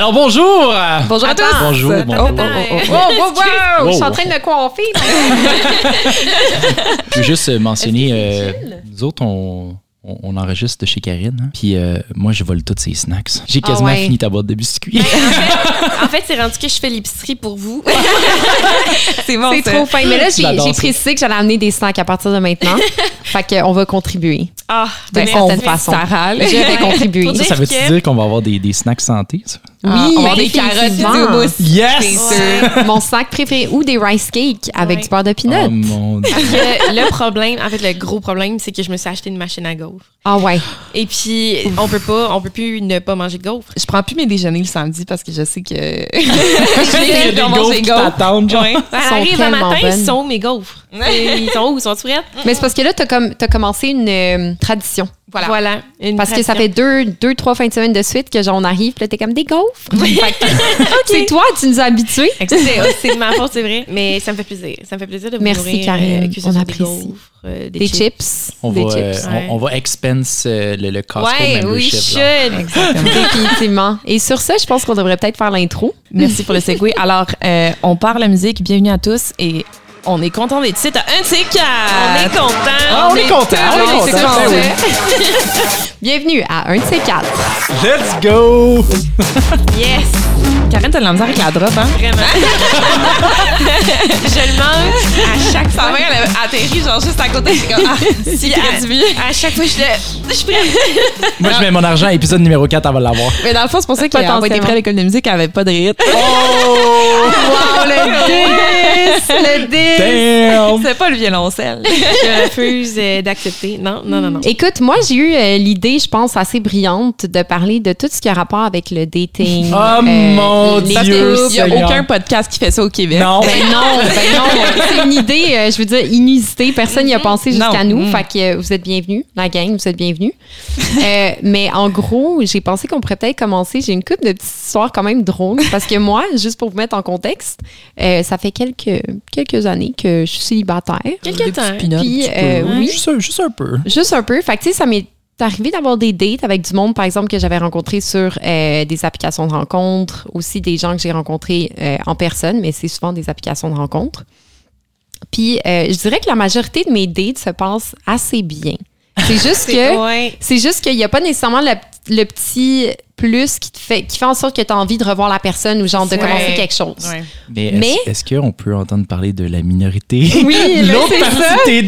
Alors bonjour! Bonjour à tous. Bonjour, bonjour. Oh, oh, oh. Wow, wow, wow! Wow. Je suis en train de me coiffer. Je veux juste euh, mentionner, euh, nous autres, on, on, on enregistre de chez Karine. hein. Puis euh, moi, je vole tous ses snacks. J'ai Ah quasiment ouais. fini ta boîte de biscuits. En fait, c'est rendu que je fais l'épicerie pour vous. C'est bon, C'est trop fin. Mais là, j'ai précisé que j'allais amener des snacks à partir de maintenant. fait qu'on va contribuer. Ah, D'une ben, certaine façon. Je vais contribuer. Ça, veut-tu que- dire qu'on va avoir des, des snacks santé? ça? Oui, Ah, on des carottes et du houmous. Yes! Mon snack préféré ou des rice cakes avec Ouais. du beurre de Oh peanut. mon Dieu. Parce que le problème, en fait, le gros problème, c'est que je me suis acheté une machine à gaufres. Ah ouais. Et puis, on peut pas, on peut plus ne pas manger de gaufres. Je prends plus mes déjeuners le samedi parce que je sais que. Y a des gaufres qui t'attendent, genre. Ouais. Elle sont arrive un tellement matin, bonnes. ils sont où mes gaufres? ils sont où? Ils sont prêtes? Mais c'est parce que là, t'as comme as commencé une euh, tradition. Voilà. Voilà. une Parce que ça fait deux, deux, trois fins de semaine de suite que genre on arrive, puis là, t'es comme des gaufres. Fait que, C'est toi, tu nous as habitués. C'est ma faute, c'est vrai. Mais ça me fait plaisir. Ça me fait plaisir de vous Merci, nourrir, Karine. euh, que ce On soit apprécie. Des, gaufres, euh, des, Des chips. chips. On des va, euh, chips. Ouais. on, on va expense euh, le, le Costco Ouais, oui, membership. should. Définitivement. Et sur ça, je pense qu'on devrait peut-être faire l'intro. Merci pour le segue. Alors, euh, on part la musique. Bienvenue à tous et on est content d'être ici à un de ces quatre. On est content. Ah, on est content, on est content. ben oui. Bienvenue à un de ces quatre. Let's go! Yes, Karen, t'as de la misère avec la drop, hein? vraiment. je le mange à chaque Sa fois. main, elle a atterri genre juste à côté. C'est comme, ah, si but. À chaque fois, je le- je suis prête. Moi, je mets mon argent à épisode numéro 4 avant de l'avoir. Mais dans le fond, c'est pour ça qu'elle a envoyé des prêts à l'école de musique, elle avait pas de rythme. Wow, le 10! Le 10! Damn! C'est pas le violoncelle. Je refuse euh, d'accepter. Non, non, non, non. Écoute, moi, j'ai eu euh, l'idée, je pense, assez brillante de parler de tout ce qui a rapport avec le dating. Oh mon les Dieu. Il y a Seigneur. aucun podcast qui fait ça au Québec. Non. Ben non, ben non. C'est une idée, euh, je veux dire, inusitée. Personne n'y a pensé jusqu'à nous. Mm. Fait que euh, vous êtes bienvenus. La gang, vous êtes bienvenus. Euh, mais en gros, j'ai pensé qu'on pourrait peut-être commencer. J'ai une couple de petites histoires quand même drôles. Parce que moi, juste pour vous mettre en contexte, euh, ça fait quelques, quelques années que je suis célibataire. Quelques temps. Puis, euh, Oui, oui, juste, un- juste un peu. Juste un peu. Fait que, tu sais, ça m'est arrivé d'avoir des dates avec du monde, par exemple, que j'avais rencontré sur euh, des applications de rencontres, aussi des gens que j'ai rencontrés euh, en personne, mais c'est souvent des applications de rencontres. Puis, euh, je dirais que la majorité de mes dates se passent assez bien. C'est juste que Ouais. c'est juste qu'il n'y a pas nécessairement le, le petit plus qui te fait qui fait en sorte que tu as envie de revoir la personne ou genre de Ouais. commencer quelque chose. Ouais. Mais est-ce Mais- est-ce qu'on peut entendre parler de la minorité? Oui, L'autre c'est partie.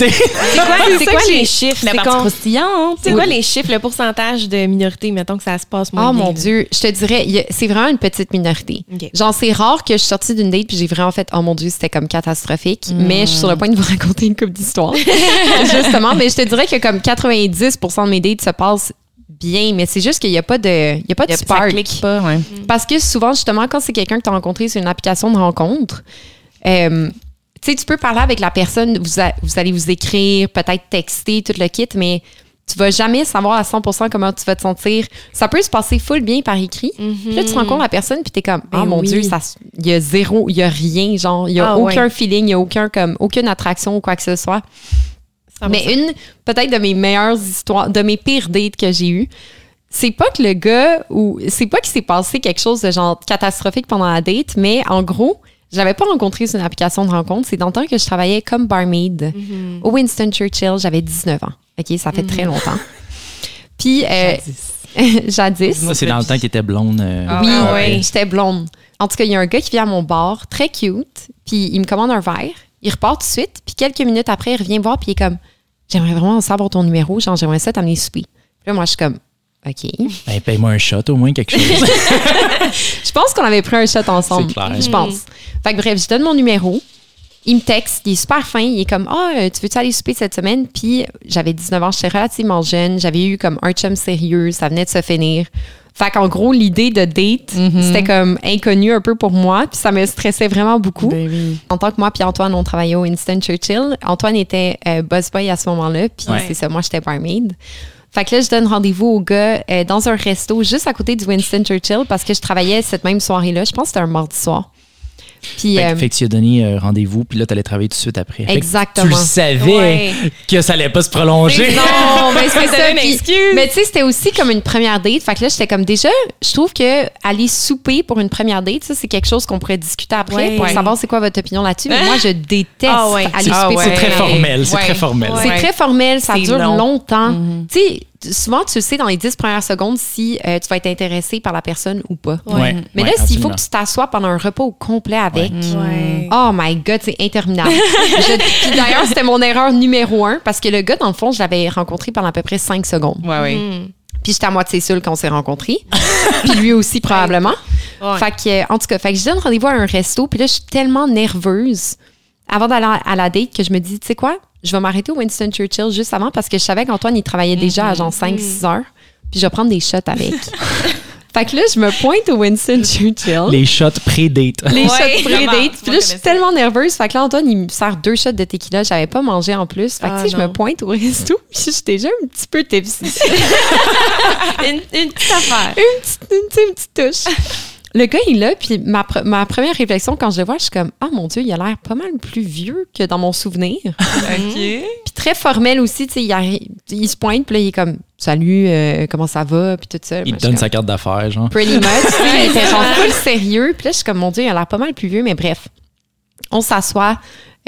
C'est quoi, les chiffres? La C'est partie croustillante. c'est quoi les chiffres, le pourcentage de minorité, mettons que ça se passe moins Oh bien, mon là? Dieu, je te dirais, c'est vraiment une petite minorité. OK. Genre, c'est rare que je suis sortie d'une date puis j'ai vraiment fait, oh mon Dieu, c'était comme catastrophique. Hmm. Mais je suis sur le point de vous raconter une couple d'histoires. Justement, mais je te dirais que comme 90% de mes dates se passent bien, mais c'est juste qu'il n'y a pas de, il y a pas de Ça spark. clique pas, ouais. Parce que souvent, justement, quand c'est quelqu'un que tu as rencontré sur une application de rencontre, euh, tu sais, tu peux parler avec la personne, vous, a- vous allez vous écrire, peut-être texter, tout le kit, mais tu vas jamais savoir à 100% comment tu vas te sentir. Ça peut se passer full bien par écrit. Puis là, tu rencontres la personne, puis t'es comme, ah Ben mon oui. Dieu, il y a zéro, il y a rien, genre, il y a Ah aucun ouais. feeling, il y a aucun, comme, aucune attraction ou quoi que ce soit. Ça Mais ça. une, peut-être de mes meilleures histoires, de mes pires dates que j'ai eues, c'est pas que le gars, ou c'est pas qu'il s'est passé quelque chose de genre catastrophique pendant la date, mais en gros, j'avais pas rencontré sur une application de rencontre. C'est dans le temps que je travaillais comme barmaid au Winston Churchill. J'avais 19 ans. OK, ça fait très longtemps. Puis, euh, jadis. Ça, c'est dans le temps qu'il était blonde. euh, Ah Oui, ouais. ouais, j'étais blonde. En tout cas, il y a un gars qui vient à mon bar, très cute, puis il me commande un verre, il repart tout de suite, puis quelques minutes après, il revient me voir, puis il est comme J'aimerais vraiment savoir ton numéro, genre j'aimerais ça t'amener souper. Puis là, moi, je suis comme OK. Ben, paye-moi un shot, au moins, quelque chose. Je pense qu'on avait pris un shot ensemble. C'est clair. Je pense. Fait que bref, je donne mon numéro. Il me texte, il est super fin. Il est comme Ah, euh, tu veux-tu aller souper cette semaine? Puis j'avais 19 ans, j'étais relativement jeune. J'avais eu comme un chum sérieux, ça venait de se finir. Fait qu'en gros, l'idée de date, c'était comme inconnu un peu pour moi. Puis ça me stressait vraiment beaucoup. Ben oui. En tant que moi puis Antoine, on travaillait au Winston Churchill. Antoine était euh, boss boy à ce moment-là. Puis Ouais. c'est ça, moi, j'étais barmaid. Fait que là, je donne rendez-vous au gars euh, dans un resto juste à côté du Winston Churchill parce que je travaillais cette même soirée-là. Je pense que c'était un mardi soir. Puis, Fait, euh, que- fait que tu as donné euh, rendez-vous, puis là, tu allais travailler tout de suite après. Exactement. Tu le savais Ouais. que ça allait pas se prolonger. non, mais c'est C'était ça. puis- excuse. Mais tu sais, c'était aussi comme une première date. Fait que là, j'étais comme déjà, je trouve que aller souper pour une première date, ça, c'est quelque chose qu'on pourrait discuter après Ouais. pour Ouais. savoir c'est quoi votre opinion là-dessus. Mais moi, je déteste Ah ouais. aller Ah souper ouais. pour C'est très formel, c'est Ouais. très formel. Ouais. C'est très formel, ça dure long. longtemps. Mhm. Tu sais, souvent, tu sais dans les 10 premières secondes si euh, tu vas être intéressé par la personne ou pas. Ouais. Mais là, s'il faut que tu t'assoies pendant un repas au complet avec, Ouais. Oh my God, c'est interminable. Je- Puis d'ailleurs, c'était mon erreur numéro un parce que le gars, dans le fond, je l'avais rencontré pendant à peu près 5 secondes. Ouais, ouais. Mm. Puis j'étais à moitié seule quand on s'est rencontrés. Puis lui aussi, probablement. Ouais. Fait que, en tout cas, fait que je donne rendez-vous à un resto. Puis là, je suis tellement nerveuse avant d'aller à la date que je me dis, tu sais quoi, je vais m'arrêter au Winston Churchill juste avant parce que je savais qu'Antoine, il travaillait déjà à genre 5-6 heures. Puis je vais prendre des shots avec. fait que là, je me pointe au Winston Churchill. Les shots pré-date. Les Ouais, shots pré-date. Puis là, je je suis tellement nerveuse. Fait que là, Antoine, il me sert deux shots de tequila. J'avais pas mangé en plus. Fait que, Ah, tu sais, je me pointe au resto. Puis j'étais déjà un petit peu tipsy. une, une petite affaire. une, petite, une petite touche. Le gars, il est là, puis ma, pre- ma première réflexion quand je le vois, je suis comme, ah mon Dieu, il a l'air pas mal plus vieux que dans mon souvenir. OK. Puis très formel aussi, tu sais, il, il se pointe, puis là, il est comme, salut, euh, comment ça va, puis tout ça. Il Moi, te je donne sa carte d'affaires, genre. Pretty much. tu sais, il était genre full sérieux, puis là, je suis comme, mon Dieu, il a l'air pas mal plus vieux, mais bref. On s'assoit,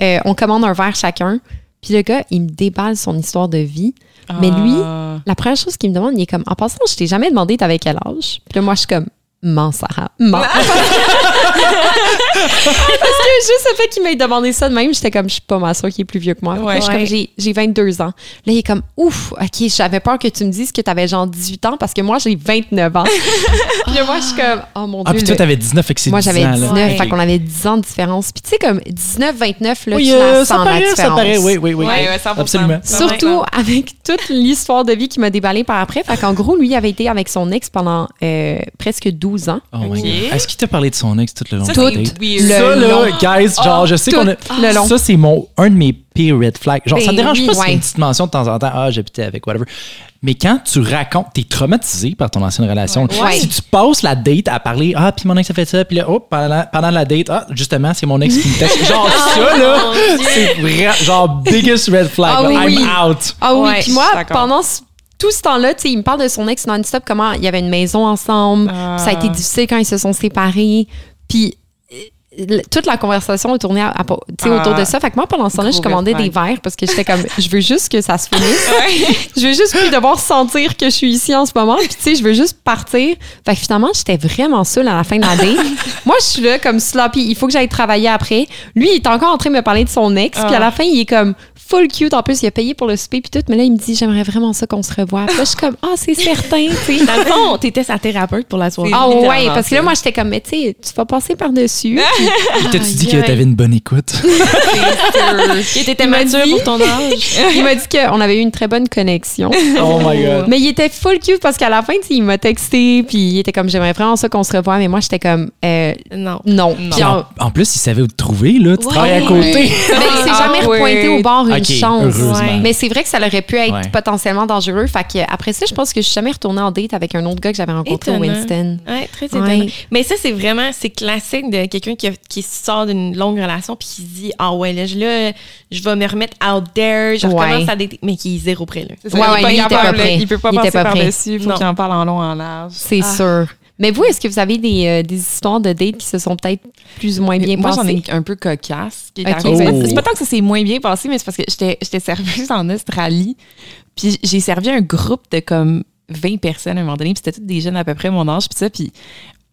euh, on commande un verre chacun, puis le gars, il me déballe son histoire de vie. Mais lui, Ah. La première chose qu'il me demande, il est comme, en passant, je t'ai jamais demandé t'avais quel âge. Puis là, moi, je suis comme, mens, Sarah, mens. Parce que juste le fait qu'il m'ait demandé ça de même, j'étais comme, je suis pas ma soeur qui est plus vieux que moi. Ouais. Là, j'ai, j'ai 22 ans. Là, il est comme, ouf, OK, j'avais peur que tu me dises que t'avais genre 18 ans parce que moi, j'ai 29 ans. Puis là, moi, je suis comme, oh mon Ah, Dieu. puis toi, t'avais 19, fait que c'est moi, 10 j'avais ans, là. 19, Ouais. fait qu'on avait 10 ans de différence. Puis tu sais, comme 19, 29, là, Oui, tu euh, la ça sens, la paraît, ça différence. paraît, oui, oui, oui. Ouais, ouais, 100%. Absolument. Surtout avec toute l'histoire de vie qui m'a déballé par après. Fait qu'en gros, lui, il avait été avec son ex pendant euh, presque 12 ans. Oh my Ok. God. Est-ce qu'il t'a parlé de son ex tout le long Ça, de la c'est date? weird. Ça, là, long. guys, genre, je sais qu'on a. le long. Ça, c'est mon, un de mes pire red flags. Genre, ça Ben me dérange oui, pas si c'est ouais. une petite mention de temps en temps. Ah, j'habitais avec, whatever. Mais quand tu racontes, t'es traumatisé par ton ancienne relation. Ouais. Si tu passes la date à parler, ah, puis mon ex a fait ça, puis là, oh, pendant, pendant la date, ah, justement, c'est mon ex qui me texte. Genre, ça, là, c'est vrai, genre, biggest red flag. Ah oui, I'm oui. out. Ah oui, Ouais, puis moi, pendant ce- tout ce temps-là, tu sais, il me parle de son ex non-stop, comment il y avait une maison ensemble, Ah. ça a été difficile quand ils se sont séparés, puis euh, toute la conversation a tourné à- à- Ah. autour de ça. Fait que moi, pendant ce temps-là, je commandais des verres parce que j'étais comme, je veux juste que ça se finisse. je veux juste plus devoir sentir que je suis ici en ce moment. Puis, tu sais, je veux juste partir. Fait que finalement, j'étais vraiment seule à la fin de la date. Moi, je suis là comme sloppy. Il faut que j'aille travailler après. Lui, il est encore en train de me parler de son ex. Puis à la fin, il est comme full cute. En plus, il a payé pour le souper. Puis tout. Mais là, il me dit, j'aimerais vraiment ça qu'on se revoie. Puis là, je suis comme, ah, c'est certain, tu sais. Dans le fond, t'étais sa thérapeute pour la soirée. Ah ouais, littéralement, parce que là, moi, j'étais comme, mais tu sais, tu vas passer par-dessus. Il t'a-tu dit Aïe, que t'avais une bonne écoute? Que t'étais Il m'a mature dit- pour ton âge. il m'a dit qu'on avait eu une très bonne connexion. oh my God. Mais il était full cute parce qu'à la fin, il m'a texté, puis il était comme, j'aimerais vraiment ça qu'on se revoie, mais moi, j'étais comme, euh, Non. non. Non. Puis on- En, en plus, il savait où te trouver, là. Tu Ouais. travailles à côté. mais il s'est Ah, jamais ouais. repointé au bord une chance. Ouais. Mais c'est vrai que ça aurait pu être Ouais. potentiellement dangereux. Fait que après ça, je pense que je suis jamais retournée en date avec un autre gars que j'avais rencontré au. Winston. Ouais, très Ouais. étonnant. Mais ça, c'est vraiment, c'est classique de quelqu'un qui, qui sort d'une longue relation puis qui se dit, ah ouais, là, je, là, je vais me remettre out there, je Ouais. recommence à dater, mais qui est zéro près, là. C'est ça, Ouais, il est ouais, pas lui, il pas. Il peut pas passer par-dessus. Il faut qu'il en parle en long, en large. C'est Ah. sûr. Mais vous, est-ce que vous avez des, euh, des histoires de dates qui se sont peut-être plus ou moins bien Moi, j'en passées? ai un peu cocasse. Qui est Ok. arrivé. Oh. C'est pas tant que ça s'est moins bien passé, mais c'est parce que j'étais j'étais serveuse en Australie. Puis j'ai servi un groupe de comme 20 personnes à un moment donné. Puis c'était tous des jeunes à peu près mon âge. Puis ça, puis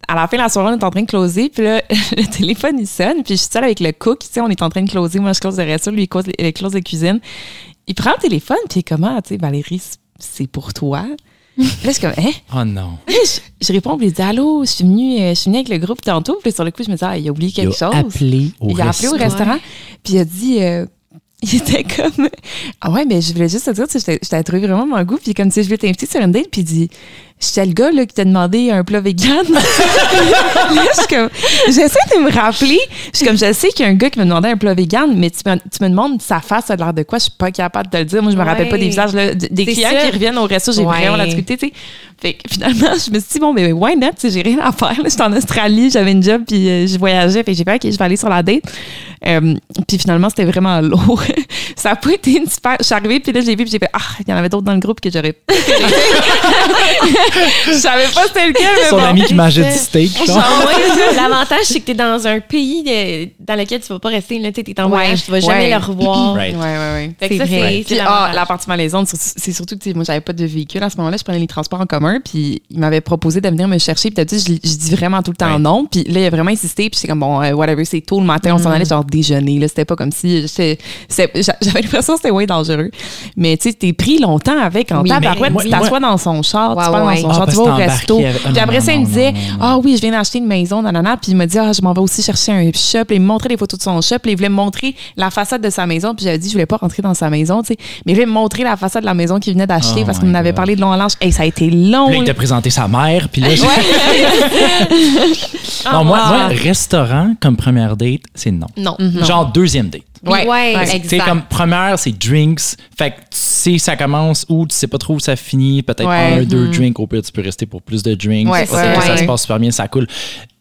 à la fin de la soirée, on est en train de closer. Puis là, le téléphone, il sonne. Puis je suis seule avec le cook. Tu sais, on est en train de closer. Moi, je close le resto. Lui, il close, il close la cuisine. Il prend le téléphone. Puis il est comme, ah, tu sais, Valérie, c'est pour toi. Là, je suis comme, hein? Oh non. Là, je, je réponds, puis il dit Allô, je suis venue, euh, je suis venue avec le groupe tantôt. Puis sur le coup, je me dis Ah, il a oublié quelque Il a chose. appelé au il a appelé au restaurant, puis il a dit euh, il était comme ah ouais mais je voulais juste te dire tu sais, je t'ai trouvé vraiment mon goût puis comme tu sais je voulais t'inviter sur une date puis il dit j'étais le gars là qui t'a demandé un plat vegan là je suis comme j'essaie de me rappeler je suis comme je sais qu'il y a un gars qui m'a demandé un plat vegan mais tu me, tu me demandes sa face ça a l'air de quoi? Je suis pas capable de te le dire. Moi je me rappelle pas des visages là, des clients qui reviennent au resto j'ai Ouais. vraiment la difficulté tu sais. Fait que finalement je me suis dit bon mais why not j'ai rien à faire j'étais en Australie j'avais une job puis euh, je voyageais. Fait que j'ai fait ok je vais aller sur la date euh, puis finalement, c'était vraiment lourd. ça a pas été une super. Je suis arrivée, puis là, j'ai vu, puis j'ai fait Ah, il y en avait d'autres dans le groupe que j'aurais. Je savais pas c'était lequel, mais Son bon. ami qui mangeait du steak. ouais, L'avantage, c'est que t'es dans un pays de- dans lequel tu vas pas rester. Là, t'es en Ouais. voyage, tu vas jamais Ouais. le revoir. Right. Ouais, ouais, ouais. Fait que C'est ça, vrai. Puis, ah, l'avantage. la partie malaisante, c'est- surtout que tu moi, j'avais pas de véhicule à ce moment-là. Je prenais les transports en commun, puis il m'avait proposé de venir me chercher. Puis je, je dis vraiment tout le temps Ouais. non. Puis là, il a vraiment insisté. Puis c'est comme, bon, euh, whatever, c'est tôt le matin, on s'en allait genre déjeuner. Là, c'était pas comme si. J'avais l'impression que c'était ouais dangereux. Mais tu sais, t'es pris longtemps avec en Oui, tabarouette. Tu t'assois dans son char, Ouais, tu pars ouais. dans son Ah, char, tu vas au resto. avec- Ah, Puis après ça, il me disait, ah oui, je viens d'acheter une maison, nanana. Puis il m'a dit, ah, je m'en vais aussi chercher un shop. Et il me montrait des photos de son shop. Et il voulait me montrer la façade de sa maison. Puis j'avais dit, je voulais pas rentrer dans sa maison, tu sais. Mais il voulait me montrer la façade de la maison qu'il venait d'acheter Oh parce qu'on en avait parlé de long en large. Et ça a été long. Puis là, il t'a présenté sa mère. Puis là, j'ai- non, moi, moi, restaurant comme première date, c'est non. Non. Genre deuxième date. Ouais, Ouais, Tu sais, exact. comme première, c'est drinks. Fait que tu sais, ça commence où tu sais pas trop où ça finit. Peut-être Ouais. un, deux drinks. Au pire, tu peux rester pour plus de drinks. Ouais, ouais, que ça ouais. se passe super bien, ça coule.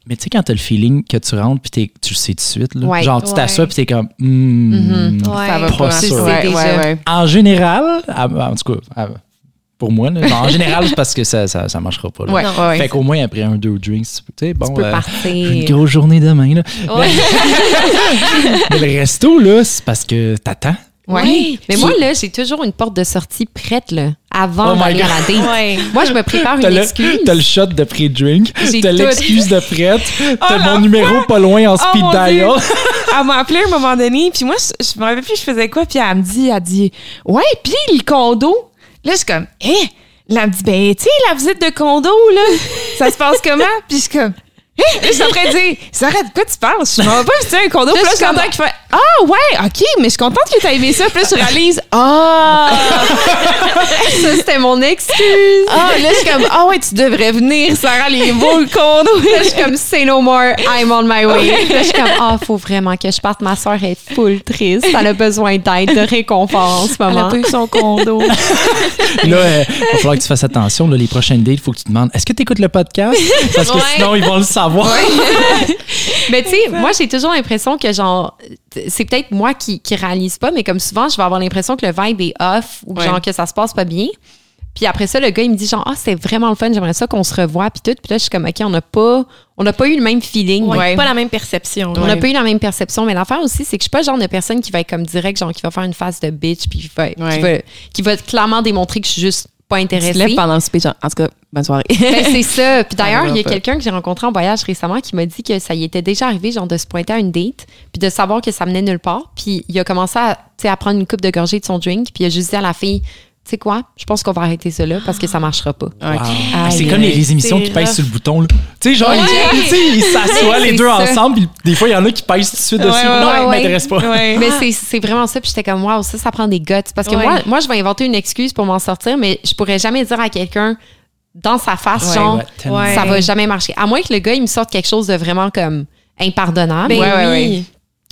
Mais tu sais, quand t'as le feeling que tu rentres puis t'es- tu le sais tout de suite, là, Ouais. genre tu Ouais. t'assois puis t'es comme, hmm. Ouais. Ça va Pas pas. sûr. Ouais, ouais, ouais. En général, en tout cas, pour moi, là, en général, c'est parce que ça, ça, ça marchera pas. là. Ouais, Non. ouais, ouais. Fait qu'au moins, après un, deux drinks, tu sais, bon, Tu peux euh, partir. une grosse journée demain. Là. Ouais. Mais le resto, là, c'est parce que t'attends. Ouais. Oui. Mais Puis- moi, là, j'ai toujours une porte de sortie prête, là, avant Oh d'aller à God. la date. Ouais. Moi, je me prépare une le, excuse. t'as le shot de pré-drink, t'as l'excuse de prête, t'as la mon numéro pas loin en speed mon dial. Elle m'a appelé à un moment donné, puis moi, je, je me rappelle plus je faisais quoi, puis elle me dit, elle dit, ouais, puis le condo. Là, je suis comme, hé, là, elle me dit, ben, tu sais, la visite de condo, là, ça se passe comment? Puis je suis comme, je suis en train de dire, Sarah, de quoi tu parles? Je m'en vais pas visiter un condo. Puis là, je suis contente qu'il fait, ah, ouais, OK, mais je suis contente que t'aies aimé ça. Puis là, je réalise, ah, Ça, c'était mon excuse. ah, là, je suis comme, ah, ouais, tu devrais venir, Sarah, les beaux le condo. Là, je suis comme, say no more, I'm on my way. Là, je suis comme, ah, faut vraiment que je parte. Ma soeur est full triste. Elle a besoin d'aide, de réconfort en ce Elle a moment. pas eu son condo. Là, euh, il va falloir que tu fasses attention. Là, les prochaines dates, il faut que tu demandes est-ce que tu écoutes le podcast? Parce que Ouais. sinon, ils vont le savoir. Mais tu sais, moi, j'ai toujours l'impression que, genre, c'est peut-être moi qui, qui réalise pas, mais comme souvent, je vais avoir l'impression que le vibe est off ou Ouais. genre que ça se passe pas bien. Puis après ça, le gars, il me dit genre, ah, c'est vraiment le fun, j'aimerais ça qu'on se revoie, puis tout. Puis là, je suis comme, OK, on n'a pas, on n'a pas eu le même feeling. Ouais, Ouais. Pas la même perception. On n'a pas eu la même perception, mais l'affaire aussi, c'est que je suis pas le genre de personne qui va être comme direct, genre qui va faire une face de bitch, puis qui va, qui Ouais. va, qui va clairement démontrer que je suis juste pas Tu intéressée. lèves pendant le speech. En tout cas, bonne soirée. Ben, c'est ça. Puis d'ailleurs, il y a quelqu'un que j'ai rencontré en voyage récemment qui m'a dit que ça y était déjà arrivé, genre de se pointer à une date, puis de savoir que ça menait nulle part. Puis il a commencé à, tu à prendre une coupe de gorgée de son drink, puis il a juste dit à la fille, tu sais quoi, je pense qu'on va arrêter ça là parce que ça marchera pas. Wow. Ah, c'est comme les, émissions qui pèsent sur le bouton. Tu sais, genre, Ouais. ils, tu sais, ils s'assoient les deux ça. ensemble, puis des fois, il y en a qui pèsent tout de suite Ouais, dessus. ouais, non, ouais, il ouais. m'intéresse pas. Ouais. Mais c'est- c'est vraiment ça. Puis j'étais comme, waouh, ça, ça prend des guts. Parce que Ouais. moi, moi, je vais inventer une excuse pour m'en sortir, mais je pourrais jamais dire à quelqu'un dans sa face, Ouais, genre, ouais, tellement. Ouais. ça va jamais marcher. À moins que le gars, il me sorte quelque chose de vraiment comme impardonnable. Ben Ouais, ouais, oui.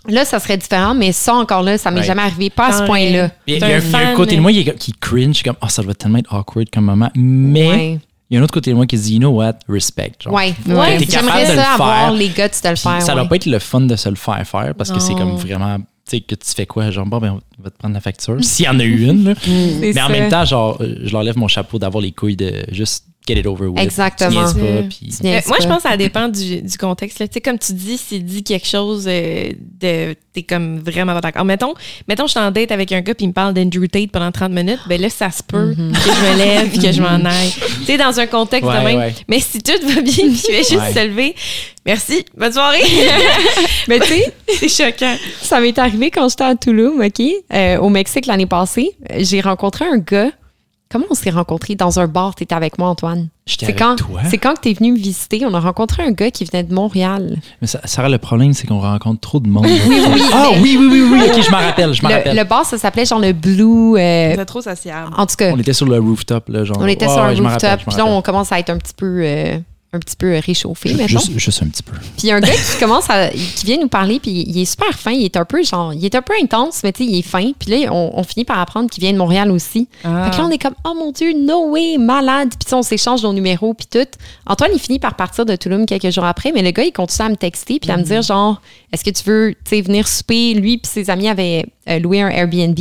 Là, ça serait différent, mais ça, encore là, ça m'est Ouais. jamais arrivé, pas à ce point-là. Il y a, un un, il y a un fan, côté de moi qui, qui cringe, comme, oh, ça doit tellement être awkward comme moment. Mais Ouais. il y a un autre côté de moi qui se dit, you know what, respect. Genre. Ouais, T'es ouais. capable de le ça avoir faire, les guts de le faire. ça doit ouais. pas être le fun de se le faire faire parce que c'est comme vraiment, sais, que tu fais quoi? Genre, bon, ben, on va te prendre la facture. S'il y en a eu une, là. Mais en même temps, genre, euh, je leur lève mon chapeau d'avoir les couilles de juste get it over with. Exactement. Pas, niaises Euh, moi, je pense que ça dépend du, du contexte. là. Tu sais, comme tu dis, s'il dit quelque chose euh, de. T'es comme vraiment pas d'accord. Mettons, mettons, je suis en date avec un gars puis il me parle d'Andrew Tate pendant 30 minutes. Ben là, ça se peut Mhm. que je me lève puis que je m'en aille. tu sais, dans un contexte Ouais, de même. ouais. Mais si tout va bien je vais juste Ouais. se lever, merci, bonne soirée. Mais tu sais, c'est choquant. ça m'est arrivé quand j'étais à Tulum, OK? Euh, au Mexique l'année passée. J'ai rencontré un gars comment on s'est rencontrés? Dans un bar? T'étais avec moi, Antoine. J'étais C'est quand, c'est quand que t'es venu me visiter? On a rencontré un gars qui venait de Montréal. Mais ça, Sarah, le problème, c'est qu'on rencontre trop de monde. ah oui, oui, oui, oui. OK, je m'en rappelle, je m'en Le, rappelle. le bar, ça s'appelait genre le Blue. euh, C'est trop sociable. en tout cas, On était sur le rooftop, là, genre. on était Ouais, sur ouais, rappelle, rooftop. Puis là, on commence à être un petit peu, euh, un petit peu réchauffé, mettons. Juste, juste un petit peu. Puis il y a un gars qui commence à. qui vient nous parler, puis il est super fin. Il est un peu genre. Il est un peu intense, mais tu sais, il est fin. Puis là, on, on finit par apprendre qu'il vient de Montréal aussi. Ah. Fait que là, on est comme, oh mon Dieu, no way, malade. Puis tu sais, on s'échange nos numéros, puis tout. Antoine, il finit par partir de Toulouse quelques jours après, mais le gars, il continue à me texter, puis à me dire, genre, est-ce que tu veux, tu sais, venir souper? Lui, puis ses amis avaient euh, loué un Airbnb.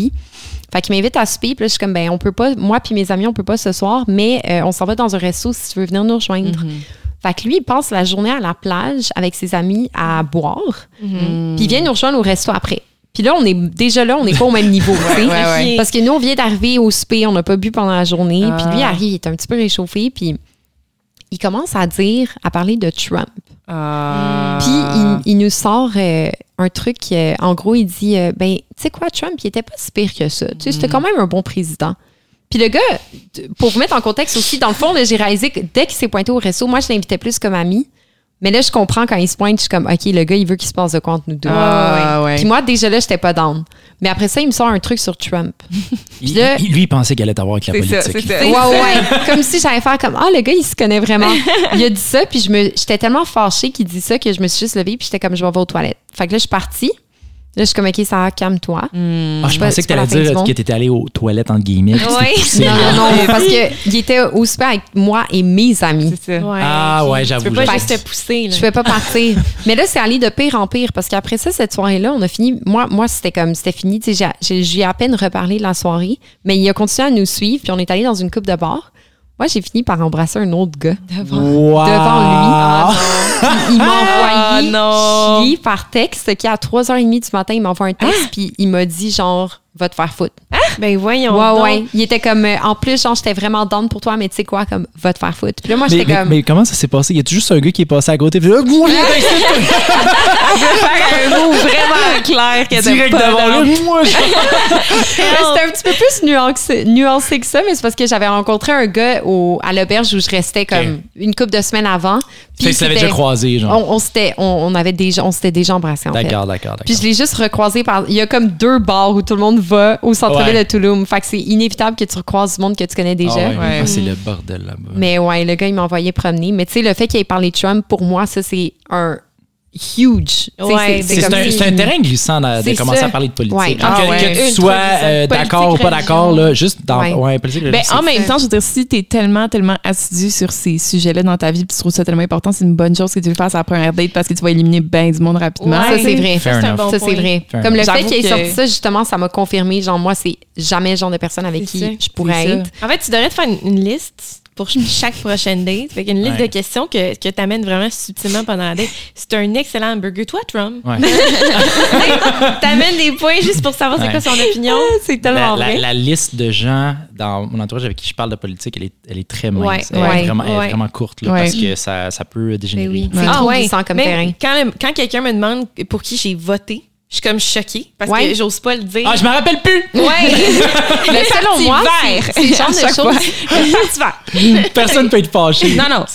Fait qu'il m'invite à souper, puis là, je suis comme, ben, on peut pas, moi puis mes amis, on peut pas ce soir, mais euh, on s'en va dans un resto si tu veux venir nous rejoindre. Fait que lui, il passe la journée à la plage avec ses amis à boire, puis il vient nous rejoindre au resto après. Puis là, on est déjà là, on n'est pas au même niveau. ouais, ouais. Parce que nous, on vient d'arriver au souper, on n'a pas bu pendant la journée. Ah. Puis lui arrive, il est un petit peu réchauffé, puis il commence à dire, à parler de Trump. Ah. Puis il, il nous sort euh, un truc, euh, en gros, il dit, euh, ben, tu sais quoi, Trump, il était pas si pire que ça. Tu sais, c'était quand même un bon président. Puis le gars, pour vous mettre en contexte aussi, dans le fond, j'ai réalisé que dès qu'il s'est pointé au resto, moi, je l'invitais plus comme ami. Mais là, je comprends quand il se pointe, je suis comme, OK, le gars, il veut qu'il se passe de quoi entre nous deux. Ah, ouais. Puis moi, déjà là, j'étais pas down. Mais après ça, il me sort un truc sur Trump. Il- là- il- lui, il pensait qu'elle allait avoir avec la politique. ça, c'est ça. Ouais, ouais. Comme si j'allais faire comme Ah, le gars, il se connaît vraiment. Il a dit ça, puis je me, j'étais tellement fâchée qu'il dit ça que je me suis juste levée, puis j'étais comme Je vais aux toilettes. Fait que là, je suis partie. Là, je suis comme Ok, ça va, calme-toi. Ah, je pensais que fin du dire que t'étais allé aux toilettes, entre guillemets. poussé, Non, non, non, parce qu'il était au super avec moi et mes amis. C'est ça. Ouais, Ah, ouais, j'avoue, Tu peux pas juste te pousser. Là. Je pouvais pas partir. Mais là, c'est allé de pire en pire parce qu'après ça, cette soirée-là, on a fini. Moi, moi c'était comme, c'était fini. Tu sais, j'ai- j'ai j'ai à peine reparlé de la soirée, mais il a continué à nous suivre, puis on est allé dans une coupe de bar. Moi, j'ai fini par embrasser un autre gars. Wow. devant lui. Il, il m'a Ah, envoyé chier par texte qui à 3h30 du matin, il m'envoie un texte puis il m'a dit genre va te faire foutre. Ben voyons. ouais donc. ouais, il était comme euh, en plus genre j'étais vraiment down pour toi mais tu sais quoi comme va te faire foutre. Puis là moi Mais, j'étais comme mais comment ça s'est passé? Y a juste un gars qui est passé à côté? Puis là, moi, Faire un mot vraiment clair que direct devant lui. Moi, je- Mais c'était un petit peu plus nuancé, nuancé que ça, mais c'est parce que j'avais rencontré un gars au, à l'auberge où je restais comme une couple de semaines avant. Fait que tu l'avais c'était- déjà croisé, genre. On, on s'était on, on avait déjà on s'était déjà embrassé en fait. D'accord, d'accord, d'accord. Puis je l'ai juste recroisé par. Il y a comme deux bars où tout le monde va au centre-ville Ouais. de Toulouse. Fait que c'est inévitable que tu recroises du monde que tu connais déjà. Ah ouais, Ouais. ah, c'est le bordel là-bas. Mais ouais, le gars, il m'a envoyé promener. Mais tu sais, le fait qu'il ait parlé de Trump, pour moi, ça, c'est un huge. Tu Ouais, C'est un, si- c'est un terrain glissant de, commencer ça. à parler de politique. Ouais. Ah que, ouais. que tu sois euh, d'accord ou pas d'accord, là, juste dans. Ouais. Ouais, politique, Ben, en c'est- même temps, je veux dire, si t'es tellement, tellement assidu sur ces sujets-là dans ta vie, puis tu trouves ça tellement important, c'est une bonne chose que tu le fasses à la première date parce que tu vas éliminer bien du monde rapidement. Ça, c'est vrai. Fair Ça, c'est un enough. bon Ça, c'est point. vrai. Fair Comme le fait qu'il ait sorti ça, justement, ça m'a confirmé. Genre, moi, c'est jamais le genre de personne avec qui je pourrais être. En fait, tu devrais te faire une liste pour ch- chaque prochaine date. Fait une liste Ouais. de questions que, que tu amènes vraiment subtilement pendant la date. C'est un excellent hamburger. Toi, Trump, Ouais. t'amènes des points juste pour savoir c'est Ouais. quoi son opinion. C'est La, tellement la- vrai. la liste de gens dans mon entourage avec qui je parle de politique, elle est, elle est très mince. Ouais, elle, ouais, est vraiment, elle est vraiment courte là, Ouais. parce que ça, ça peut dégénérer. Ben oui. C'est trop glissant comme Mais terrain. Quand, quand quelqu'un me demande pour qui j'ai voté, je suis comme choquée parce Ouais. que j'ose pas le dire. Ah, je me rappelle plus! ouais. Mais selon moi, c'est le genre de choses. Personne peut être fâché. Non, non.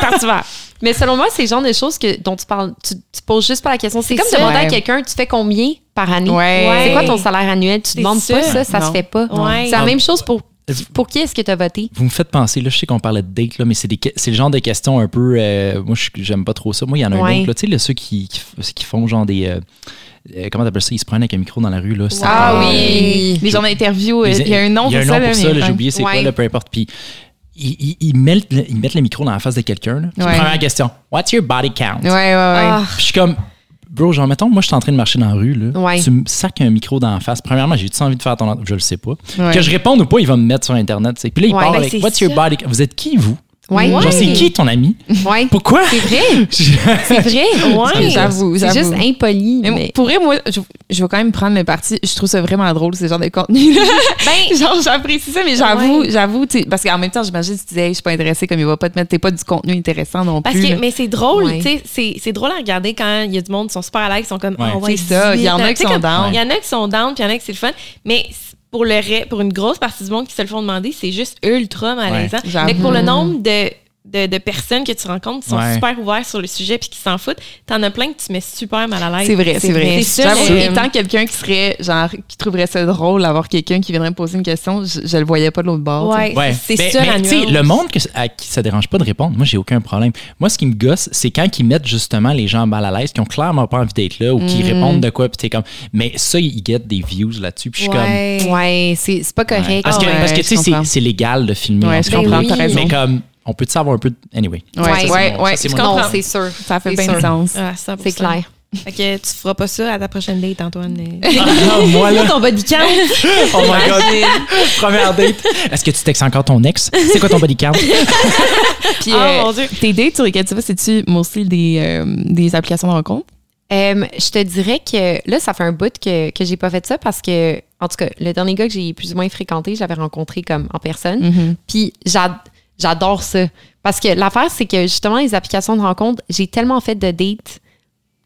Parti vert. Mais selon moi, c'est le genre de choses que, dont tu parles. Tu, tu poses juste pas la question. C'est comme ça. demander à quelqu'un, tu fais combien par année? Ouais. C'est quoi ton salaire annuel? Tu demandes pas ça. ça, Non. se fait pas. Ouais. C'est la même chose pour. Pour qui est-ce que tu as voté? Vous me faites penser, là, je sais qu'on parlait de date, là, mais c'est, des, que- c'est le genre de questions un peu. euh, moi, je- j'aime pas trop ça. Moi, il y en a Ouais. un autre, là, tu sais, là, ceux qui, qui, qui font genre des. euh, euh, comment t'appelles ça? Ils se prennent avec un micro dans la rue, là. ça Ah oui. Les gens d'interview, Les- il y a un nom il y a un pour nom ça. pour ça, j'ai oublié c'est Ouais. quoi, là, peu importe. Puis ils, ils- ils mettent, le- ils mettent le micro dans la face de quelqu'un. là. Puis Ouais. Première question What's your body count? Ouais, ouais, ouais. Ah. Puis je suis comme, bro, genre, mettons, moi, je suis en train de marcher dans la rue, là. Ouais. Tu me sacs un micro dans la face. Premièrement, j'ai-tu envie de faire ton. Je le sais pas. Ouais. Que je réponde ou pas, il va me mettre sur Internet. tu sais. Puis là, il Ouais, part ben, avec What's your body? Vous êtes qui, vous? Ouais. Genre, c'est qui ton ami? Ouais. Pourquoi? C'est vrai. C'est vrai. Ouais. J'avoue, C'est juste impoli. Mais mais- pour vrai, moi, je, je vais quand même prendre le parti. Je trouve ça vraiment drôle, ce genre de contenu. ben, genre, j'apprécie ça, mais j'avoue, Ouais. j'avoue, parce qu'en même temps, j'imagine si tu disais, Hey, je suis pas intéressée, comme il va pas te mettre, t'es pas du contenu intéressant non Parce plus. que, mais c'est drôle, Ouais. tu sais, c'est, c'est drôle à regarder quand il y a du monde qui sont super à l'aise, qui sont comme, Ouais. ah ouais, C'est ça, il y en a 18 qui sont down. Il y en a qui sont down, puis il y en a qui c'est le fun. Mais pour le ré- pour une grosse partie du monde qui se le font demander, c'est juste ultra malaisant. mais pour le nombre de, de, de personnes que tu rencontres qui sont Ouais. super ouverts sur le sujet puis qui s'en foutent, t'en as plein que tu mets super mal à l'aise. C'est vrai, c'est vrai. C'est mais- étant quelqu'un qui serait, genre, qui trouverait ça drôle d'avoir quelqu'un qui viendrait me poser une question, je, je le voyais pas de l'autre bord. Ouais, Ouais. c'est Mais- ça mais la le monde que, à qui ça dérange pas de répondre, moi, j'ai aucun problème. Moi, ce qui me gosse, c'est quand ils mettent justement les gens mal à l'aise, qui ont clairement pas envie d'être là ou qui répondent de quoi, puis t'es comme. Mais ça, ils get des views là-dessus, puis je suis comme. Ouais. Ouais, c'est c'est pas Ouais. correct. Parce que, ouais, parce que tu sais, c'est- légal de filmer. Ouais, je comprends, t'as raison. Mais comme, on peut savoir un peu. de- Anyway. Ouais, Ça, ouais, c'est. Non, sûr. Ça fait bien sûr. de sens. Ah, 100%. C'est clair. Fait que tu feras pas ça à ta prochaine date, Antoine. Ah, moi, là. ton body count. Oh my god. Première date. Est-ce que tu textes encore ton ex? C'est quoi ton body count? Puis, Oh, euh, mon Dieu. tes dates sur lesquelles tu vas, c'est-tu mostly des, euh, des applications de rencontre? Euh, je te dirais que là, ça fait un bout que, que j'ai pas fait ça parce que, en tout cas, le dernier gars que j'ai plus ou moins fréquenté, j'avais rencontré comme en personne. Mm-hmm. Puis j'a- j'adore ça. Parce que l'affaire, c'est que justement, les applications de rencontre, j'ai tellement fait de dates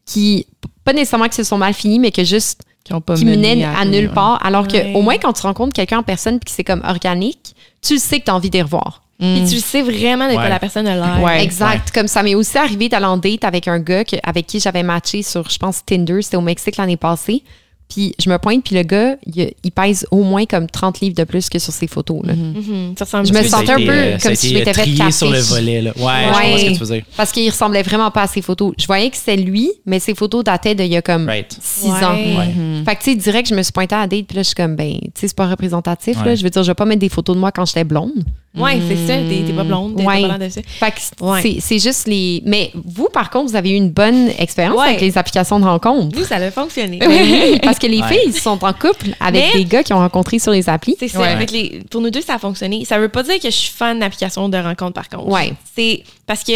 qui, pas nécessairement que se sont mal finies, mais que juste Qui ont pas qui mené menaient à nulle ouais. part. Alors Ouais. que au moins, quand tu rencontres quelqu'un en personne puis que c'est comme organique, tu sais que tu as envie de les revoir. Puis tu sais vraiment de quoi Ouais. la personne a l'air. Ouais. exact. Comme ça m'est aussi arrivé d'aller en date avec un gars que- avec qui j'avais matché sur, je pense, Tinder. C'était au Mexique l'année passée. Puis je me pointe, puis le gars, il, il pèse au moins comme 30 livres de plus que sur ses photos. là. Mhm. Ça ressemble Je me sentais un été, peu euh, ça comme si je m'étais euh, fait catfish. sur le volet. Là. Ouais, je vois ce que tu veux dire. Parce qu'il ressemblait vraiment pas à ses photos. Je voyais que c'était lui, mais ses photos dataient d'il y a comme Right. 6 Ouais. ans. Ouais. Fait que, tu sais, direct, je me suis pointée à la date, puis là, je suis comme, ben, tu sais, c'est pas représentatif, Ouais. là. Je veux dire, je vais pas mettre des photos de moi quand j'étais blonde. Ouais, c'est ça. T'es pas blonde, t'es Ouais. pas l'air de ça. Fait que Ouais. c'est- c'est juste les. Mais vous, par contre, vous avez eu une bonne expérience Ouais. avec les applications de rencontre. Nous, ça a fonctionné. Parce que les Ouais. filles sont en couple avec Mais- des gars qui ont rencontré sur les applis. C'est ça. Ouais. Avec les, pour nous deux, ça a fonctionné. Ça veut pas dire que je suis fan d'applications de rencontres, par contre. Ouais. C'est parce que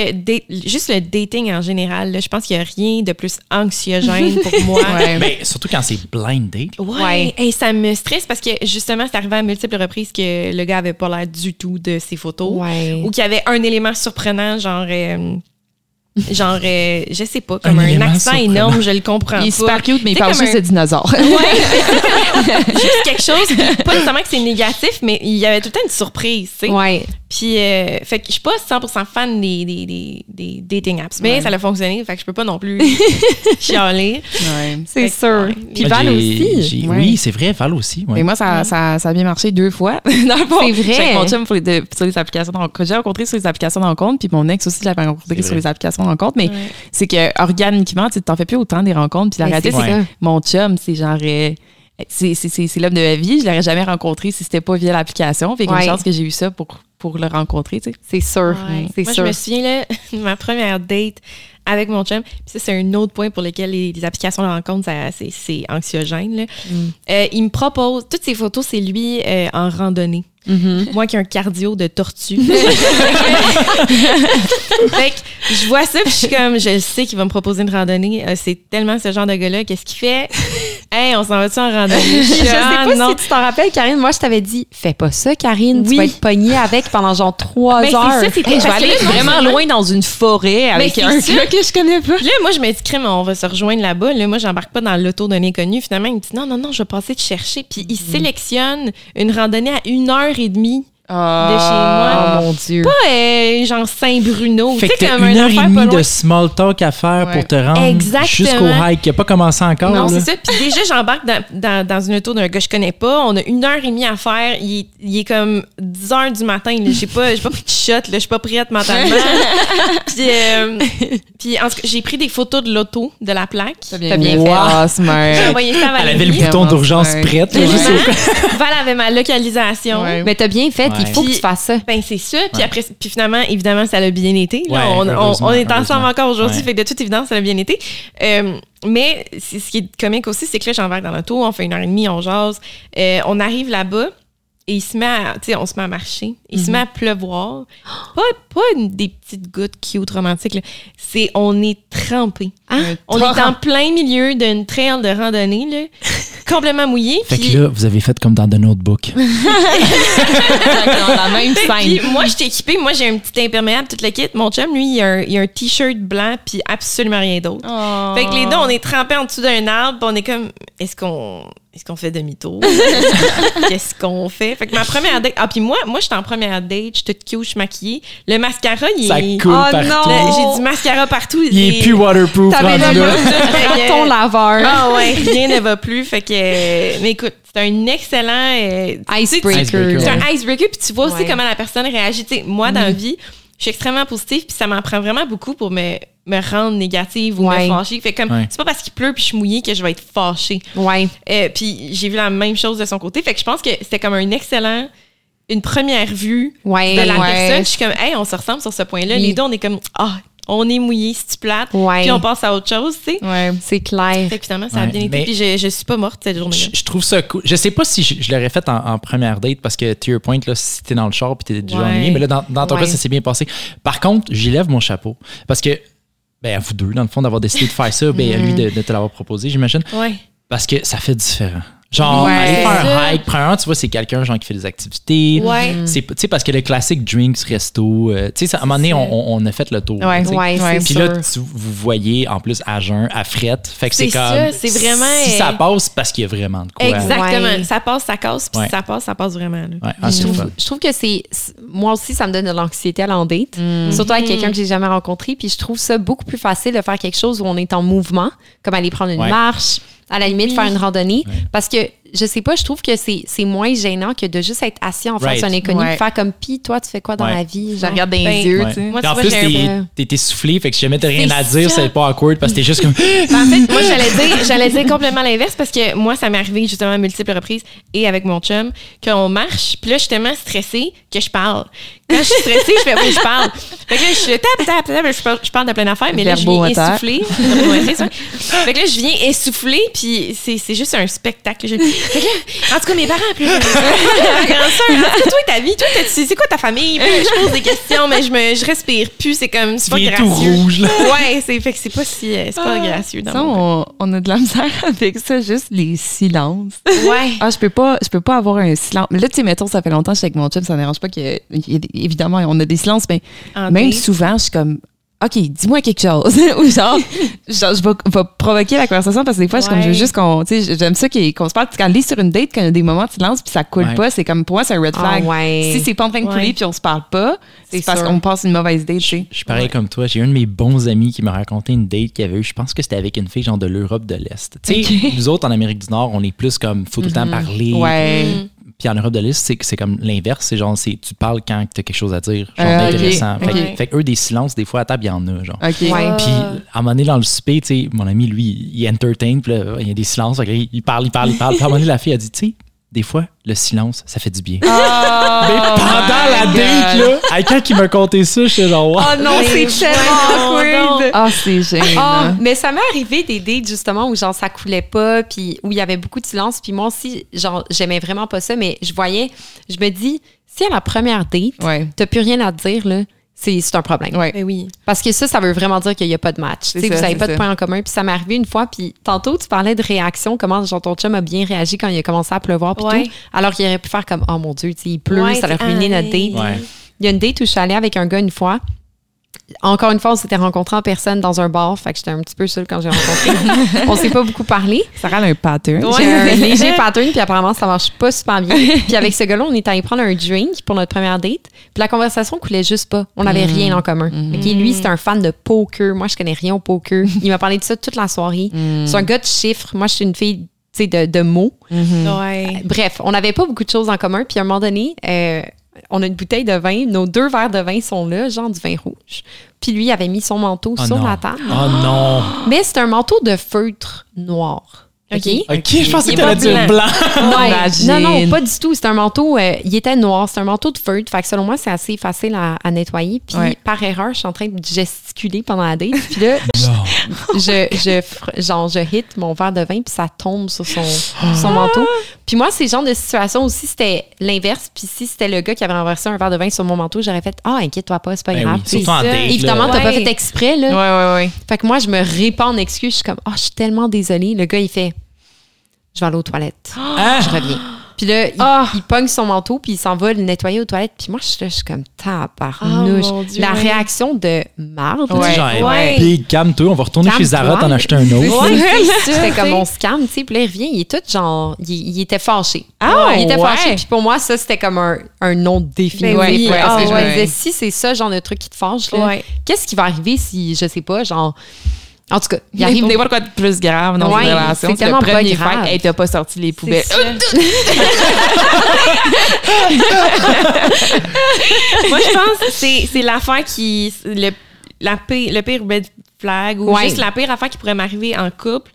juste le dating en général, là, je pense qu'il n'y a rien de plus anxiogène pour moi. Ouais. Mais surtout quand c'est blind date. Ouais. Ouais. Et ça me stresse parce que justement, c'est arrivé à multiples reprises que le gars avait pas l'air du tout de ses photos. Ouais. Ou qu'il y avait un élément surprenant, genre. euh, genre, euh, je sais pas, comme Un accent surprenant. énorme, je le comprends Il est super cute, mais il parle juste un- de dinosaures. Juste quelque chose, pas nécessairement que c'est négatif, mais il y avait tout le temps une surprise, tu sais. Ouais. Puis, euh, fait que je suis pas 100% fan des, des, des, des dating apps, mais Ouais. ça a fonctionné, fait que je peux pas non plus chialer. Ouais. C'est que, sûr. ouais. Puis Moi, Val aussi. Oui, c'est vrai, Val aussi. ouais. Mais moi, ça, ça, ça a bien marché deux fois. C'est vrai. Mon chum pour les, de- sur les applications de. J'ai rencontré sur les applications de rencontre, puis mon ex aussi, je l'avais rencontré sur les applications de rencontre. Mais Ouais. c'est que organiquement, tu t'en fais plus autant des rencontres. Puis la réalité, c'est que mon chum, c'est genre. euh, c'est c'est- c'est- c'est l'homme de ma vie. Je l'aurais jamais rencontré si c'était pas via l'application. Fait qu'il y a Ouais. une chance que j'ai eu ça pour, pour le rencontrer, tu sais. C'est sûr. Ouais. C'est Moi, sûr. je me souviens, là, de ma première date avec mon chum. Puis ça, c'est un autre point pour lequel les, les applications de rencontre, ça- c'est, c'est anxiogène. là. Mm. Euh, il me propose, toutes ces photos, c'est lui euh, en randonnée. Mm-hmm. Moi qui ai un cardio de tortue. fait que je vois ça, puis je suis comme, je sais qu'il va me proposer une randonnée. Euh, c'est tellement ce genre de gars-là. Qu'est-ce qu'il fait? Hey, on s'en va-tu en randonnée? Je sais Ah, pas non. si tu t'en rappelles, Karine. Moi, je t'avais dit, fais pas ça, Karine. Tu Oui. vas être pognée avec pendant genre trois Ben, heures. ça, Hey, je vais aller là, vraiment loin dans une forêt avec c'est un gars que je connais pas. Là, moi, je me dis, crème, on va se rejoindre là-bas. Là, moi, j'embarque pas dans l'auto d'un inconnu. Finalement, il me dit, non, non, non, je vais passer te chercher. Puis il Mm. sélectionne une randonnée à une heure et demie. Ah. De chez moi. Oh mon Dieu. Pas euh, genre Saint-Bruno. Fait Tu que sais, comme une un heure et demie de small talk à faire Ouais. pour te rendre jusqu'au hike qui n'a pas commencé encore. Non, c'est ça. Puis déjà, j'embarque dans, dans, dans une auto d'un gars que je connais pas. On a une heure et demie à faire. Il, est- il est comme 10 heures du matin. là. J'ai pas, pas pris de shot. Là. Je suis pas prête mentalement. puis, euh, puis en tout cas, j'ai pris des photos de l'auto, de la plaque. T'as bien, T'as bien fait. fait. Ah, smart. J'ai envoyé ça à Elle avait le Valérie. bouton d'urgence Ouais. prête. Val avait ma localisation. Ouais. Mais t'as bien fait. Il Ouais. faut que Puis- tu fasses ça. Ben c'est ça. Puis après, puis finalement, évidemment, ça a bien été. Là. Ouais, on, on- heureusement, on est ensemble encore aujourd'hui, Ouais. fait que de toute évidence, ça a bien été. Euh, mais ce qui est comique aussi, c'est que là, j'embarque dans l'auto, on fait une heure et demie, on jase. Euh, on arrive là-bas et il se met à, tu sais, on se met à marcher. Il se met à pleuvoir. Pas, pas une- des petites gouttes cute romantiques. là. C'est, on est trempé. On est en plein milieu d'une trail de randonnée, là, complètement mouillé. Fait puis- que là, vous avez fait comme dans The Notebook. dans la même Puis scène. moi, je suis équipée. Moi, j'ai un petit imperméable, toute la kit. Mon chum, lui, il a un, il a un t-shirt blanc, puis absolument rien d'autre. Oh. Fait que les deux, on est trempés en dessous d'un arbre, puis on est comme, est-ce qu'on est-ce qu'on fait demi-tour? Qu'est-ce qu'on fait? Fait que ma première date. Ah, puis moi, moi, j'étais en première date, j'étais toute cute, je suis maquillée. Le mascara, il Ça est. coule Oh partout. J'ai du mascara partout. Il est plus waterproof T'avais rendu le ton laveur. Ah ouais, rien ne va plus. Fait que, euh, mais écoute, c'est un excellent euh, Icebreaker. C'est un icebreaker, puis tu vois aussi Ouais. comment la personne réagit. Tu sais, moi, dans la vie, je suis extrêmement positive, puis ça m'en prend vraiment beaucoup pour me, me rendre négative ou Ouais. me fâcher. Fait comme, Ouais. c'est pas parce qu'il pleut puis je suis mouillée que je vais être fâchée. Ouais. Euh, puis j'ai vu la même chose de son côté. Fait que je pense que c'était comme un excellent, une première vue Ouais. de la ouais. personne. Je suis comme, hey, on se ressemble sur ce point-là. Oui. Les deux, on est comme, ah, on est mouillé, si tu plates. Ouais. Puis on passe à autre chose, tu sais. Ouais. C'est clair. Fait que finalement, ça a Ouais, bien été. mais- Puis je, je suis pas morte cette journée-là. Je, je trouve ça cool. Je sais pas si je, je l'aurais fait en, en première date parce que, to your point, là, si t'es dans le char puis t'es déjà Ouais. ennuyé, mais là, dans, dans ton Ouais. cas, ça s'est bien passé. Par contre, j'y lève mon chapeau parce que, ben, à vous deux, dans le fond, d'avoir décidé de faire ça, ben, à lui de, de te l'avoir proposé, j'imagine, Ouais. parce que ça fait différent. Genre, Ouais. aller faire un hike, premièrement, tu vois, c'est quelqu'un genre qui fait des activités. Ouais. C'est, tu sais, parce que le classique drinks, resto, euh, tu sais, ça- à un moment donné, on, a fait le tour. Ouais. Ouais, Puis là, tu- vous voyez en plus à jeun, à frette. Fait que c'est, C'est comme. ça, c'est vraiment, Si ça passe, parce qu'il y a vraiment de quoi. Exactement. Ouais. Ça passe, ça casse, puis Ouais. si ça passe, ça passe vraiment. là. Ah, je, trouve, je trouve que c'est. Moi aussi, ça me donne de l'anxiété à l'en date. Surtout avec quelqu'un que j'ai jamais rencontré. Puis je trouve ça beaucoup plus facile de faire quelque chose où on est en mouvement, comme aller prendre une Ouais. marche, à la limite Oui. faire une randonnée. Parce que, je sais pas, je trouve que c'est c'est moins gênant que de juste être assis en face Right. d'un inconnu, Ouais. faire comme pis, toi, tu fais quoi dans Ouais. la vie? Je regarde dans les Ben, yeux, Ouais. tu sais. Moi, en plus, t'es, un- t'es essoufflé, fait que si jamais t'as rien à dire, ça. c'est pas awkward parce que t'es juste comme. Ben, en fait, moi, j'allais dire, j'allais dire complètement l'inverse parce que moi, ça m'est arrivé justement à multiples reprises et avec mon chum qu'on marche. Puis là, je suis tellement stressée que je parle. Quand je suis stressée, je fais oui, je parle. Fait que là, je tape, tape, tape, je parle, je parle de plein d'affaires, mais là, je viens essouffler. Fait que là, je viens essouffler, puis c'est, c'est juste un spectacle. Je- Fait que là, en tout cas, mes parents, puis là, ma grande sœur, en tout cas, toi, ta vie, toi, c'est c'est quoi ta famille? Puis je pose des questions, mais je, me, je respire plus. C'est comme, c'est Tu pas tout gracieux. rouge, là. Ouais, c'est, fait que c'est pas si, euh, c'est pas gracieux dans Ça, mon cas. on, on a de la misère avec ça, juste les silences. Ouais. Ah, je peux pas, je peux pas avoir un silence. Mais là, tu sais, mettons, ça fait longtemps que je suis avec mon chum, ça ne dérange pas que, évidemment, on a des silences, mais En même date. souvent, je suis comme, OK, dis-moi quelque chose. Ou genre, genre, je vais, vais provoquer la conversation parce que des fois, je, suis comme, je veux juste qu'on, tu sais, j'aime ça qu'on se parle. Quand on est sur une date, quand il y a des moments de silence puis ça coule Ouais. pas, c'est comme, pour moi, c'est un red Ah, flag. ouais. Si c'est pas en train de couler Ouais. puis on se parle pas, C'est parce qu'on passe une mauvaise date, tu sais. Je suis pareil comme toi. J'ai un de mes bons amis qui m'a raconté une date qu'il avait eu. Je pense que c'était avec une fille genre de l'Europe de l'Est. Tu sais, nous autres en Amérique du Nord, on est plus comme faut tout le temps parler. Ouais. Puis en Europe de l'Est, c'est c'est comme l'inverse. C'est genre, c'est tu parles quand tu as quelque chose à dire. Genre Euh, intéressant. Fait, que- Ouais. fait eux, des silences, des fois à table, il y en a. Genre. OK. Ouais. Puis, à un moment donné, dans le souper, tu sais, mon ami, lui, il entertain, puis là, il y a des silences. il parle, il parle, il parle. Puis à un moment donné, la fille a dit, tu sais, des fois, le silence, ça fait du bien. Ah! Mais pendant la date, là, à quand il m'a conté ça, genre, wow. Oh non, c'est tellement awkward! Ah, c'est gênant. Ah, mais ça m'est arrivé des dates justement où genre ça coulait pas puis où il y avait beaucoup de silence puis moi aussi genre j'aimais vraiment pas ça mais je voyais je me dis si à la première date Ouais. t'as plus rien à te dire là c'est c'est un problème Ouais. Ben oui. parce que ça ça veut vraiment dire qu'il y a pas de match C'est Tu sais, ça, vous avez c'est pas de point en commun puis ça m'est arrivé une fois puis tantôt tu parlais de réaction comment genre ton chum a bien réagi quand il a commencé à pleuvoir puis Ouais. tout alors qu'il aurait pu faire comme oh mon dieu il pleut Ouais, ça a ruiné notre date Ouais. il y a une date où je suis allée avec un gars une fois. Encore une fois, on s'était rencontrés en personne dans un bar, fait que j'étais un petit peu seule quand j'ai rencontré. on s'est pas beaucoup parlé. Ça rend un pattern. Ouais. J'ai un léger pattern, puis apparemment, ça marche pas super bien. Puis avec ce gars-là, on est allé prendre un drink pour notre première date. Puis la conversation coulait juste pas. On n'avait rien en commun. Ok, lui, c'est un fan de poker. Moi, je connais rien au poker. Il m'a parlé de ça toute la soirée. C'est un gars de chiffres. Moi, je suis une fille tu sais, de, de mots. Ouais. Bref, on n'avait pas beaucoup de choses en commun. Puis à un moment donné, euh, on a une bouteille de vin. Nos deux verres de vin sont là, genre du vin rouge. Puis lui avait mis son manteau Oh sur non. la table. Oh non. Mais c'est un manteau de feutre noir. OK? Ok, je pensais que t'allais dire blanc. blanc. Non, non, pas du tout. C'est un manteau, euh, il était noir. C'est un manteau de feutre. Fait que selon moi, c'est assez facile à, à nettoyer. Puis Ouais. par erreur, je suis en train de gesticuler pendant la date. Puis là, je, je, fr- genre, je hit mon verre de vin, puis ça tombe sur son, son manteau. Puis moi, ces genres de situations aussi, c'était l'inverse. Puis si c'était le gars qui avait renversé un verre de vin sur mon manteau, j'aurais fait Ah, inquiète-toi pas, c'est pas Ben grave. oui, ça. date. Évidemment, t'as pas fait exprès, là. Ouais, ouais, ouais. Fait que moi, je me répands en excuses. Je suis comme, oh, je suis tellement désolée. Le gars, il fait, je vais aller aux toilettes. Hein? Je reviens. Puis là, il, Ah. il pogne son manteau, puis il s'en va le nettoyer aux toilettes. Puis moi, je suis là, je suis comme tabarnouche. Oh, La réaction de marde. Ouais. Genre, Ouais. Puis calme-toi, on va retourner chez Zara, t'en acheter un autre. Ouais, c'est ça, C'était comme on se calme, tu sais. Puis là, il revient, il est tout genre, il, il était fâché. Ah, il était ouais. fâché. Puis pour moi, ça, c'était comme un, un nom définitif. Ben oui, là, ouais, parce que ah je ouais. me disais, si c'est ça, genre de truc qui te fâche, qu'est-ce qui va arriver si, je sais pas, genre. En tout cas, il Il arrive. n'importe quoi de plus grave dans Ouais, une relation. c'est C'est le tellement pas premier grave. hey, t'as pas sorti les poubelles. Moi, je pense que c'est c'est l'affaire qui. Le, la pire, le pire red flag ou Ouais. juste la pire affaire qui pourrait m'arriver en couple.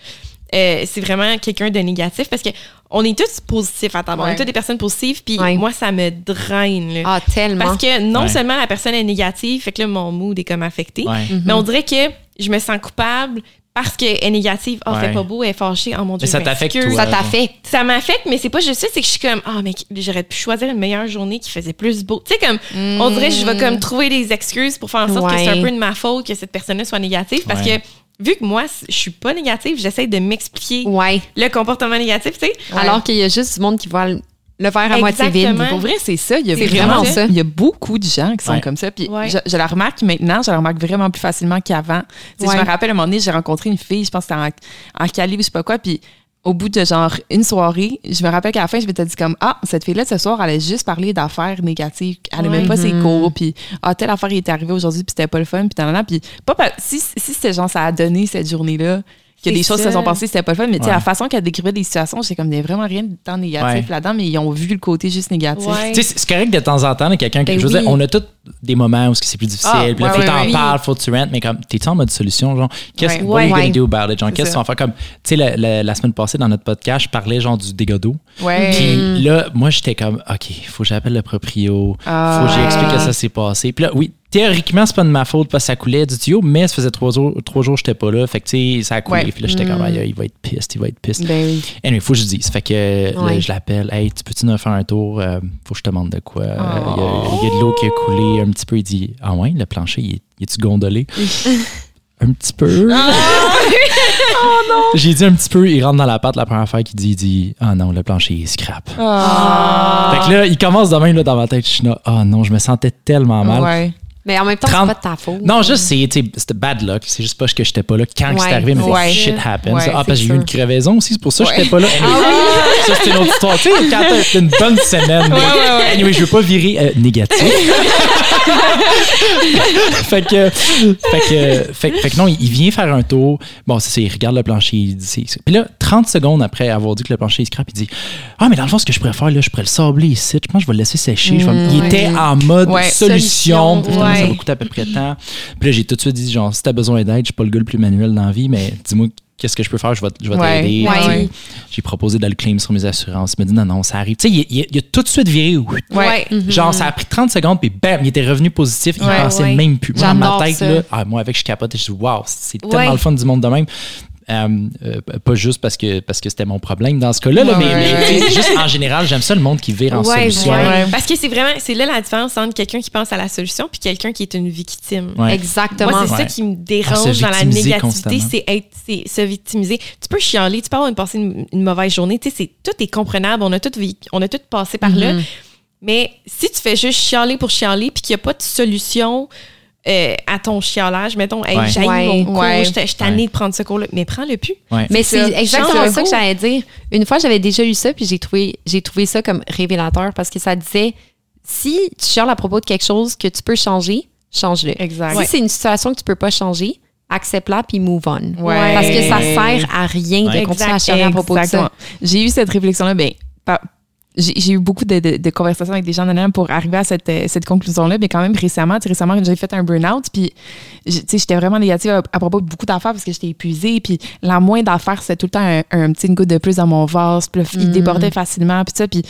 euh, c'est vraiment quelqu'un de négatif parce que on est tous positifs à table. On est tous des personnes positives. Puis Ouais. moi, ça me draine. là. Ah, tellement. Parce que non Ouais. seulement la personne est négative, fait que là, mon mood est comme affecté, Ouais. mais on dirait que je me sens coupable parce qu'elle est négative. Oh, Ouais. fait pas beau, elle est fâchée. Oh mon Dieu, Mais ça t'affecte, toi. ça t'affecte. Ça m'affecte, mais c'est pas juste ça, c'est que je suis comme, ah, mais j'aurais pu choisir une meilleure journée qui faisait plus beau. Tu sais, comme, on dirait que je vais comme trouver des excuses pour faire en sorte que c'est un peu de ma faute que cette personne-là soit négative parce Ouais. que, vu que moi, je suis pas négative, j'essaie de m'expliquer Ouais. le comportement négatif, tu sais. Alors qu'il y a juste du monde qui voit le, verre à moitié vide. Pour vrai, c'est ça. Il y a vraiment vraiment ça. Il y a beaucoup de gens qui sont Ouais. comme ça. Puis Ouais. je, je la remarque maintenant, je la remarque vraiment plus facilement qu'avant. Ouais. Je me rappelle, à un moment donné, j'ai rencontré une fille, je pense que c'était en, en Cali ou je sais pas quoi. Puis au bout de genre une soirée, je me rappelle qu'à la fin, je m'étais dit comme Ah, cette fille-là, ce soir, elle a juste parlé d'affaires négatives. Elle n'aimait Ouais. pas ses cours. Puis Ah, telle affaire il est arrivée aujourd'hui, puis c'était pas le fun. Puis. Puis pas pa- si, si c'était genre, ça a donné cette journée-là. Qu'il y a des C'est choses qui se sont passées, c'était pas le fun, mais tu sais, Ouais. la façon qu'elle décrivait des situations, j'ai comme il y a vraiment rien de tant négatif Ouais. là-dedans, mais ils ont vu le côté juste négatif. Ouais. Tu sais, c'est- c'est correct de temps en temps, là, quelqu'un qui. Ben je veux dire, oui. on a tous des moments où c'est plus difficile, Ah, puis là, ouais, faut que ouais, t'en ouais. parles, faut que tu rentes, mais comme, t'es-tu en mode solution, genre, qu'est-ce Ouais. you Ouais. gonna do about it, genre, qu'est-ce qu'on va faire comme, tu sais, la, la- la semaine passée, dans notre podcast, je parlais, genre, du dégât d'eau. Ouais. Puis là, moi, j'étais comme, OK, faut que j'appelle le proprio, Ah. faut que j'explique que ça s'est passé. Puis là, oui, théoriquement, c'est pas de ma faute parce que ça coulait du tuyau, mais ça faisait trois jours, trois jours que j'étais pas là. Fait que, tu sais, ça a coulé. Ouais. Puis là, j'étais comme, aïe, il va être piste, il va être piste. Ben oui. Anyway, faut que je dise. Fait que là, Ouais. je l'appelle. Hey, tu peux-tu nous faire un tour? Euh, faut que je te demande de quoi. Euh, Il y, y a de l'eau qui a coulé un petit peu. Il dit Ah ouais, le plancher, il est- il est-tu gondolé? un petit peu. J'ai dit un petit peu. Il rentre dans la pâte la première fois qu'il dit, il dit Ah non, le plancher il scrap. Ah. Fait que là, il commence de même là, dans ma tête. Je suis là, Ah non, je me sentais tellement mal. Ouais. Mais en même temps, 30 c'est pas de ta faute. Non, juste, c'est, c'était bad luck. C'est juste pas que j'étais pas là quand que c'est Ouais. arrivé, mais Ouais. shit happens. Ouais, ah, parce que j'ai eu c'est une crevaison aussi, c'est pour ça que Ouais. j'étais pas là. Anyway, Ça, c'était une autre histoire. Tu sais, quand t'as une bonne semaine. mais- Anyway, je veux pas virer euh, négatif. fait que, fait que, fait, fait que non, il vient faire un tour. Bon, c'est ça, il regarde le plancher. Il dit, c'est- c'est- Puis là, 30 secondes après avoir dit que le plancher est scrap, il dit Ah, mais dans le fond, ce que je pourrais faire, là, je pourrais le sabler ici. Je pense que je vais le laisser sécher. Je vais- il était en mode Ouais. solution. Solution, Ça va coûter à peu près de temps. Puis là, j'ai tout de suite dit genre, si t'as besoin d'aide, je suis pas le gars le plus manuel dans la vie, mais dis-moi qu'est-ce que je peux faire, je vais, je vais Ouais. t'aider. Ouais. Puis Ouais. J'ai proposé de le claim sur mes assurances. Il m'a dit non, non, ça arrive. Tu sais, il, il- il a tout de suite viré. Ouais. Genre, ça a pris 30 secondes, puis bam, il était revenu positif. Il Ouais, pensait ouais. même plus. Moi, dans ma tête, ça. là, ah, moi, avec, je capotais. Je dis, waouh, c'est tellement le fun du monde de même. Euh, euh, pas juste parce que parce que c'était mon problème dans ce cas-là, là, Ouais, mais, juste en général, j'aime ça le monde qui vire en Ouais, solution. ouais. Ouais. Parce que c'est vraiment, c'est là la différence entre quelqu'un qui pense à la solution puis quelqu'un qui est une victime. Ouais. Exactement. Moi, c'est Ouais. ça qui me dérange dans la négativité, c'est être, c'est se victimiser. Tu peux chialer, tu peux avoir une, passer une, une mauvaise journée, tu sais, c'est tout est comprenable, on a tout on a tout passé par là. Mais si tu fais juste chialer pour chialer puis qu'il n'y a pas de solution euh, à ton chialage, mettons, hey, Ouais. j'ai Ouais. mon cours, Ouais. je t'ai- je suis tannée de prendre ce cours-là, mais prends-le plus. Ouais. Mais C'est exactement Change ça que j'allais dire. Une fois, j'avais déjà lu ça, puis j'ai trouvé, j'ai trouvé ça comme révélateur parce que ça disait si tu chiales à propos de quelque chose que tu peux changer, change-le. Exact. Si c'est une situation que tu peux pas changer, accepte-la puis move on. Ouais. Parce que ça sert à rien Ouais. de continuer à Exact, chialer à propos de ça. J'ai eu cette réflexion-là, ben, j'ai eu beaucoup de, de- de conversations avec des gens nanana, pour arriver à cette, euh, cette conclusion-là, mais quand même récemment, tu sais, récemment, j'ai fait un burn-out, puis j- tu sais, j'étais vraiment négative à, à propos de beaucoup d'affaires parce que j'étais épuisée, puis la moindre affaire, c'était tout le temps un, un petit goutte de plus dans mon vase, puis il débordait facilement, puis ça, puis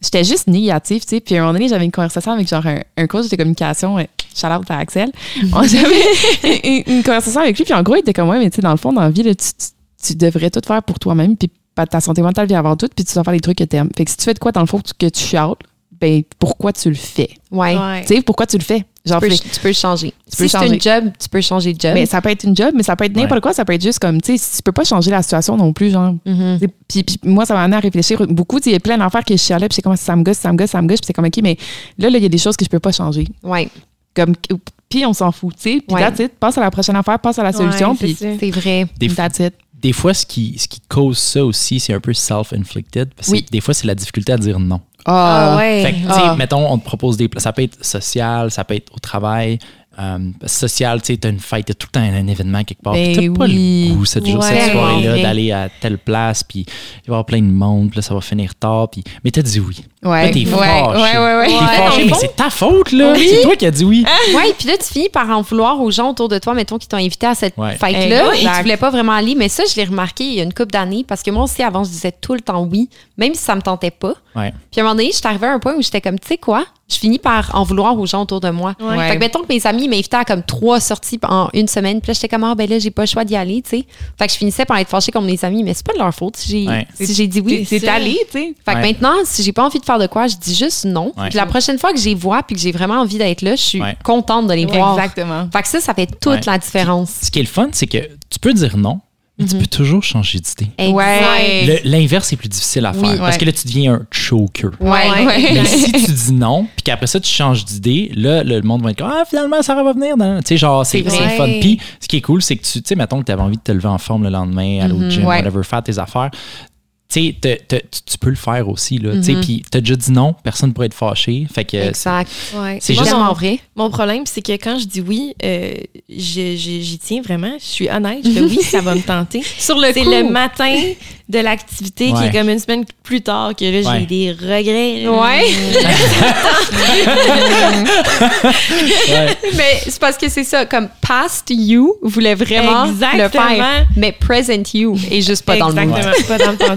j'étais juste négative, tu sais, puis à un moment donné, j'avais une conversation avec genre un, un coach de communication, euh, shout out à Axel, On- j'avais une, une conversation avec lui, puis en gros, il était comme, ouais, mais tu sais, dans le fond, dans la vie, là, tu, tu- tu devrais tout faire pour toi-même, puis ta santé mentale vient avant tout, puis tu dois faire les trucs que t'aimes. Fait que si tu fais de quoi, dans le fond, que tu chiales, ben pourquoi tu le fais? Ouais. Ouais. Tu sais, pourquoi tu le fais? Genre, Tu peux, tu peux changer. peux si c'est une job, tu peux changer de job. mais ça peut être une job, mais ça peut être n'importe Ouais. quoi. Ça peut être juste comme, tu sais, tu peux pas changer la situation non plus, genre. Mhm. Tu sais, Puis, puis moi, ça m'a amené à réfléchir beaucoup. Tu sais, Il y a plein d'affaires que je chialais, puis c'est comme ça me gosse, ça me gosse, ça me gosse. Puis c'est comme, OK, mais là, là, il y a des choses que je peux pas changer. Ouais, Comme, puis on s'en fout, tu sais. Puis Ouais. that's it. Passe à la prochaine affaire, passe à la solution, Ouais, c'est puis c'est vrai. Des. Des fois, ce qui, ce qui cause ça aussi, c'est un peu self-inflicted. parce que Oui. Des fois, c'est la difficulté à dire non. Ah ouais. Fait que, tu sais, Ah. mettons, on te propose des. Ça peut être social, ça peut être au travail. Euh, social, tu sais, t'as une fête, t'as tout le temps un, un événement quelque part. Ben puis t'as pas oui. le goût cette, jour- cette Ouais. soirée-là Ouais. d'aller à telle place, puis il va y avoir plein de monde, puis là, ça va finir tard. Puis... Mais t'as dit oui. Ouais. Là, t'es ouais, fâché. ouais, ouais, ouais. T'es Ouais, fâché, mais c'est ta faute, là. C'est toi qui as dit oui. Ouais, puis là, tu finis par en vouloir aux gens autour de toi, mettons, qui t'ont invité à cette Ouais. fête-là, et tu voulais pas vraiment aller. Mais ça, je l'ai remarqué il y a une couple d'années, parce que moi aussi, avant, je disais tout le temps oui, même si ça me tentait pas. Ouais. Puis à un moment donné, je suis arrivée à un point où j'étais comme, tu sais quoi, je finis par en vouloir aux gens autour de moi. Ouais. Fait que mettons que mes amis m'invitaient à comme trois sorties en une semaine, puis là, j'étais comme, ah ben là, j'ai pas le choix d'y aller, tu sais. Fait que je finissais par être fâchée comme mes amis, mais c'est pas de leur faute si j'ai Ouais. si j'ai dit oui. C'est allé, tu sais. Fait que Ouais. maintenant, si j'ai pas envie de faire de quoi, je dis juste non. Ouais. Puis la prochaine fois que j'y vois puis que j'ai vraiment envie d'être là, je suis Ouais. contente de les voir. Exactement. Fait que ça, ça fait toute Ouais. la différence. Ce qui est le fun, c'est que tu peux dire non, mais tu peux toujours changer d'idée. Ouais. L'inverse est plus difficile à faire Oui. parce que là, tu deviens un choker. Ouais. Mais si tu dis non, puis qu'après ça, tu changes d'idée, là, le monde va être comme Ah, finalement, ça va venir. Tu sais, genre, c'est fun. Puis, ce qui est cool, c'est que tu tu sais, mettons que tu avais envie de te lever en forme le lendemain, aller au gym, Ouais. whatever, faire tes affaires. Tu tu tu peux le faire aussi, là. Tu sais, puis t'as déjà dit non, personne ne pourrait être fâché. Fait que Exact. Ouais. C'est Vraiment vrai. mon problème, c'est que quand je dis oui, euh, j'y tiens vraiment. Je suis honnête. Je fais oui, ça va me tenter. Sur le C'est le matin de l'activité qui est comme une semaine plus tard que là, j'ai Ouais. des regrets. Ouais. Mais c'est parce que c'est ça, comme past you voulait vraiment le faire, mais present you est juste pas dans le Exactement. mood. Pas dans le temps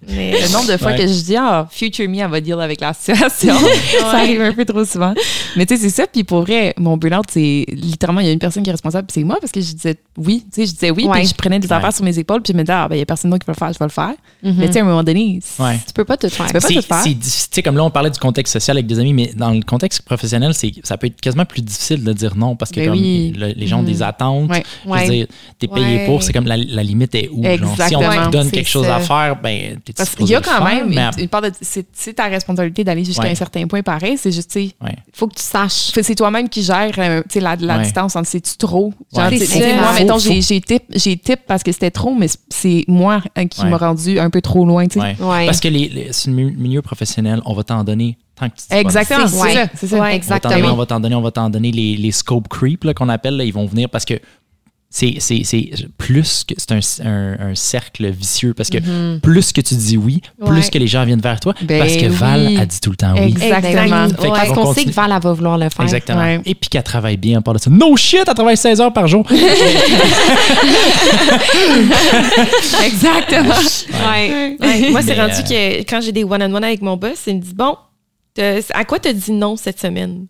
Mais Le nombre de fois Ouais. que je dis, ah, future me, elle va deal avec la situation. ça arrive un peu trop souvent. Mais tu sais, c'est ça. Puis pour vrai, mon burn-out, c'est littéralement, il y a une personne qui est responsable, puis c'est moi, parce que je disais oui. Tu sais, je disais oui, Ouais. puis je prenais des Ouais. affaires sur mes épaules, puis je me disais, ah, ben, il y a personne d'autre qui peut le faire, je vais le faire. Mhm. Mais tu sais, à un moment donné. Tu peux pas tout faire. peux pas tout faire. Tu sais, comme là, on parlait du contexte social avec des amis, mais dans le contexte professionnel, ça peut être quasiment plus difficile de dire non parce que Ben comme oui. le- les gens ont des attentes. Ouais. Je veux Ouais. dire, t'es payé Ouais. pour, c'est comme la, la limite est où? genre? si on te donne quelque chose à faire, ben, Parce qu'il y a quand faire, même mais- une, part de. C'est ta responsabilité d'aller jusqu'à Ouais. un certain point pareil. C'est juste, tu ouais. Faut que tu saches. C'est toi-même qui gères euh, tu sais, la, la Ouais. distance entre c'est-tu trop? Genre, moi, mettons, j'ai, tip, j'ai tip parce que c'était trop, mais c'est moi hein, qui Ouais. m'a rendu un peu trop loin. Parce que les, les- c'est le mi- milieu professionnel, on va t'en donner tant que tu dis. Exactement, C'est- ça. C'est ça. Ouais. On va t'en donner, Exactement. on va t'en donner, on va t'en donner les, les scope creep là, qu'on appelle, là, ils vont venir parce que c'est, c'est, c'est plus que c'est un, un- un cercle vicieux parce que plus que tu dis oui, plus Ouais. que les gens viennent vers toi Ben parce que Val oui. a dit tout le temps oui. Exactement. Fait Parce qu'on sait que Val elle va vouloir le faire. Exactement. Ouais. Et puis qu'elle travaille bien en part de ça. No shit, elle travaille 16 heures par jour. Exactement. Ouais. Ouais, moi, c'est Mais, rendu euh, que quand j'ai des one-on-one avec mon boss, il me dit Bon, à quoi t'as dit non cette semaine?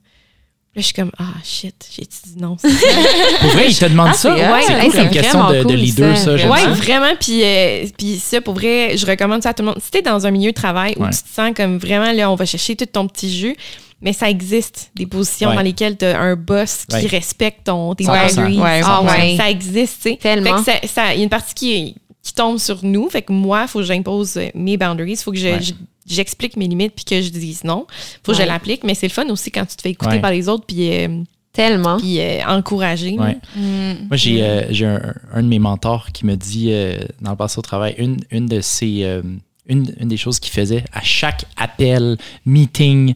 Là, je suis comme Ah, shit, j'ai dit non. Pour vrai, il te demande Ah, ça? c'est- ouais, c'est cool c'est comme question de, cool, leader, ça. ça. ça. vraiment. Puis, euh, puis ça, pour vrai, je recommande ça à tout le monde. Si t'es dans un milieu de travail où Ouais. tu te sens comme vraiment, là, on va chercher tout ton petit jus, mais ça existe, des positions Ouais. dans lesquelles t'as un boss qui Ouais. respecte ton, tes 100%. boundaries. Ouais, Ah ouais. Ça existe, tu sais. Tellement. Fait que ça- Il y a une partie qui, tombe sur nous. Fait que moi, il faut que j'impose mes boundaries. Il faut que je- Ouais. je- j'explique mes limites puis que je dise non. faut que Ouais. je l'applique. Mais c'est le fun aussi quand tu te fais écouter Ouais. par les autres puis, euh, Tellement. puis euh, encourager. Ouais. Moi, j'ai euh, j'ai un, un de mes mentors qui me dit, euh, dans le passé au travail, une, une de ses. euh, une, une des choses qu'il faisait à chaque appel, meeting,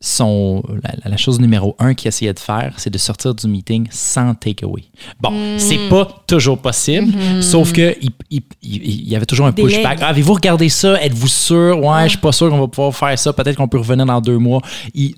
son, la, la chose numéro un qu'il essayait de faire, c'est de sortir du meeting sans takeaway. Bon, Mm. c'est pas toujours possible, Mm-hmm. sauf que il, il- il- y avait toujours un pushback. Ah, Avez-vous regardé ça? Êtes-vous sûr? Ouais, je suis pas sûr qu'on va pouvoir faire ça. Peut-être qu'on peut revenir dans deux mois. Il-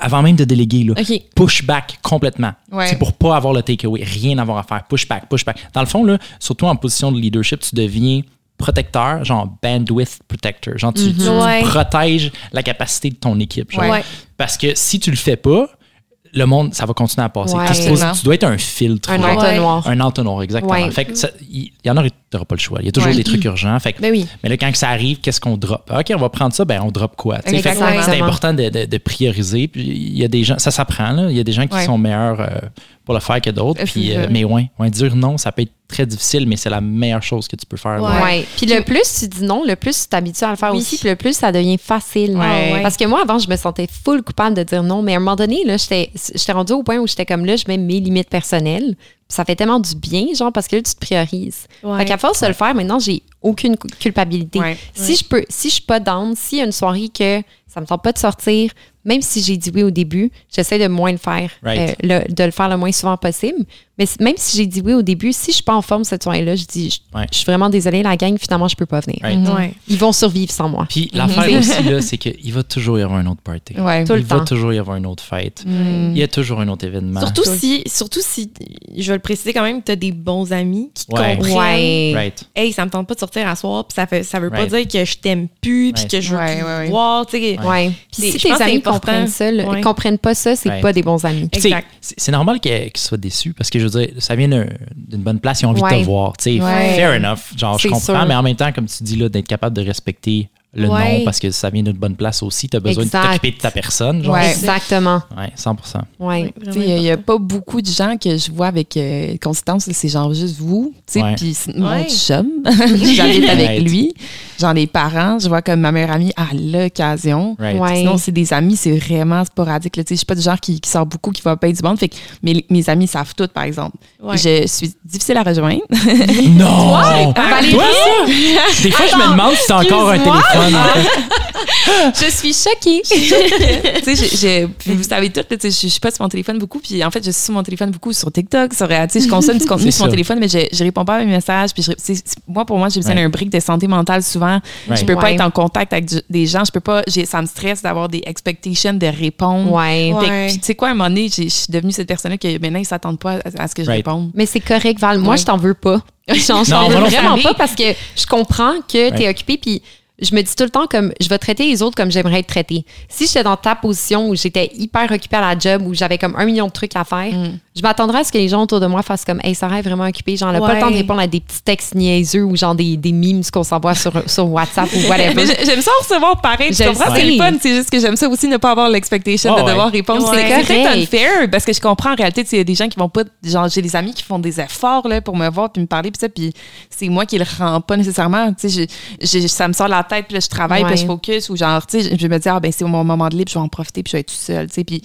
avant même de déléguer, là, pushback complètement. Ouais. C'est pour pas avoir le takeaway, rien avoir à faire. Pushback, pushback. Dans le fond, là, surtout en position de leadership, tu deviens protecteur, genre bandwidth protector. Genre, tu, tu- tu Ouais. protèges la capacité de ton équipe. genre. Ouais. Parce que si tu le fais pas, le monde, ça va continuer à passer. Ouais. Tu, supposes- Absolument. tu dois être un filtre. Un entonnoir. Un entonnoir, exactement. Ouais. Fait que ça- il y, en aurait n'auras pas le choix. Il y a toujours Ouais. des trucs urgents. Fait que- Ben oui. Mais là, quand ça arrive, qu'est-ce qu'on drop? OK, on va prendre ça, ben on drop quoi? C'est important de, de- de prioriser. Puis il y a des gens, ça s'apprend. Il y a des gens qui Ouais. sont meilleurs euh, pour le faire que d'autres. Euh, Puis, euh, mais ouais, ouais, dire non, ça peut être très difficile, mais c'est la meilleure chose que tu peux faire. Ouais. Ouais. Puis le plus tu dis non, le plus tu t'habitues à le faire Oui. aussi, puis le plus ça devient facile. Ouais. ouais. Parce que moi, avant, je me sentais full coupable de dire non, mais à un moment donné, là, j'étais j'étais rendue au point où j'étais comme là, je mets mes limites personnelles. Ça fait tellement du bien, genre, parce que là, tu te priorises. Ouais. Fait qu'à force de le faire, maintenant, j'ai aucune cu- culpabilité. Ouais. Si je peux, si je suis pas down, s'il y a une soirée que ça me tente pas de sortir, même si j'ai dit oui au début, j'essaie de moins le faire, Right. euh, le- de le faire le moins souvent possible. Mais même si j'ai dit oui au début, si je suis pas en forme cette soirée-là, je dis, je, Ouais. je suis vraiment désolée, la gang, finalement, je peux pas venir. Right. Ouais. Ils vont survivre sans moi. Puis l'affaire aussi, là, c'est qu'il va toujours y avoir un autre party. Ouais. Tout le Il va temps. toujours y avoir une autre fête. Mm. Il y a toujours un autre événement. Surtout si, surtout si, je vais le préciser quand même, tu as des bons amis qui comprennent. Ouais. Right. Hey, ça me tente pas de sortir à soir, puis ça, fait, ça veut Right. pas dire que je t'aime plus, puis que je veux Ouais, plus ouais, ouais. te voir, Puis si tes amis. Comprennent ça, le- Ouais. comprennent pas ça, c'est Ouais. pas des bons amis. Exact. C'est normal qu'ils soient déçus parce que je veux dire, ça vient d'un- d'une bonne place, ils ont envie de te voir. Fair enough. Genre, je comprends, sûr. mais en même temps, comme tu dis, là, d'être capable de respecter le Ouais. non parce que ça vient d'une bonne place aussi. Tu as besoin Exact. de t'occuper de ta personne. Genre. Ouais. Exactement. Ouais, 100 Ouais. Tu sais, Il n'y a, pas beaucoup de gens que je vois avec euh, consistance. C'est genre juste vous. tu sais, Ouais. Puis c'est mon Ouais. chum. J'habite avec Right. lui. Genre les parents. Je vois comme ma meilleure amie à l'occasion. Right. Ouais. Sinon, c'est des amis, c'est vraiment sporadique. là. Tu sais, Je suis pas du genre qui, qui sort beaucoup, qui va payer du monde. Fait que mes, mes amis savent tout, par exemple. Ouais. Je suis difficile à rejoindre. Non! Valérie? Toi, ça? Des fois, je me demande si t'as encore un téléphone. Fait. Je suis choquée. tu sais, vous savez tout, là, tu sais, je suis pas sur mon téléphone beaucoup, puis en fait, je suis sur mon téléphone beaucoup sur TikTok, sur, euh, tu sais, je consomme du contenu sur mon téléphone, mais je, je réponds pas à mes messages, puis je- moi, pour moi, j'ai besoin Ouais. d'un brick de santé mentale souvent. Ouais. Je peux pas Ouais. être en contact avec du- des gens, je peux pas, ça me stresse d'avoir des expectations de répondre. Ouais. Puis tu sais quoi, à un moment donné, je suis devenue cette personne-là que maintenant, ils s'attendent pas à, à ce que je Right. réponde. Mais c'est correct, Val. Moi, Ouais. je t'en veux pas. Je Non, t'en veux vraiment pas parce que je comprends que tu es occupé puis je me dis tout le temps comme je vais traiter les autres comme j'aimerais être traité. Si j'étais dans ta position où j'étais hyper occupée à la job, où j'avais comme un million de trucs à faire, je m'attendrais à ce que les gens autour de moi fassent comme Hey, Sarah est vraiment occupée. Genre, elle a pas le temps de Ouais. répondre à des petits textes niaiseux ou genre des, des memes qu'on s'envoie sur, sur WhatsApp ou whatever. J'aime ça recevoir pareil. Tu Je comprends? C'est le fun. C'est juste que j'aime ça aussi ne pas avoir l'expectation Ouais, de ouais. devoir répondre. Ouais. C'est correct. unfair parce que je comprends en réalité, tu sais, il y a des gens qui vont pas. Genre, j'ai des amis qui font des efforts là, pour me voir puis me parler puis ça. Puis c'est moi qui le rends pas nécessairement. Tu sais, je- je- ça me sort la tête puis là, je travaille Ouais. puis je focus ou genre, tu sais, je- je me dis, ah ben c'est mon moment de libre, je vais en profiter puis je vais être tout seul. Tu sais, puis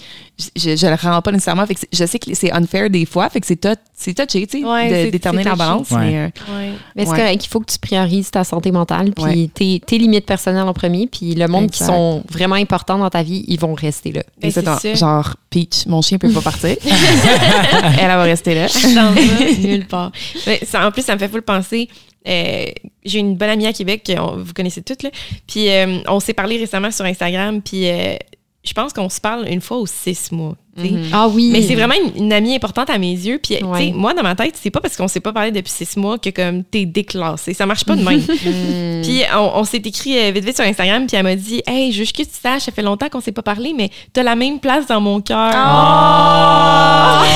je, je le rends pas nécessairement. Fait que c'est- je sais que c'est unfair des fois. Fait que c'est tou- c'est touché, tu sais, Ouais, de c'est- déterminer la balance. Ouais. Mais, euh, Ouais. Mais c'est Ouais. correct, il faut que tu priorises ta santé mentale, puis Ouais. tes, tes limites personnelles en premier, puis le monde qui sont vraiment importants dans ta vie, ils vont rester là. Ben, c'est. Genre, Peach, mon chien peut pas partir. Elle, elle va rester là. Dans ça, nulle part. Mais ça, en plus, ça me fait full penser. Euh, j'ai une bonne amie à Québec, que vous connaissez toutes, là. Puis euh, on s'est parlé récemment sur Instagram, puis euh, je pense qu'on se parle une fois aux six mois. Sais. Ah oui. Mais c'est vraiment une, une amie importante à mes yeux. Puis, tu sais, Ouais. moi, dans ma tête, c'est pas parce qu'on s'est pas parlé depuis six mois que comme t'es déclassé. Ça marche pas de même. puis, on, on s'est écrit euh, vite vite sur Instagram, puis elle m'a dit Hey, juste que tu saches, ça fait longtemps qu'on s'est pas parlé, mais t'as la même place dans mon cœur. Ah!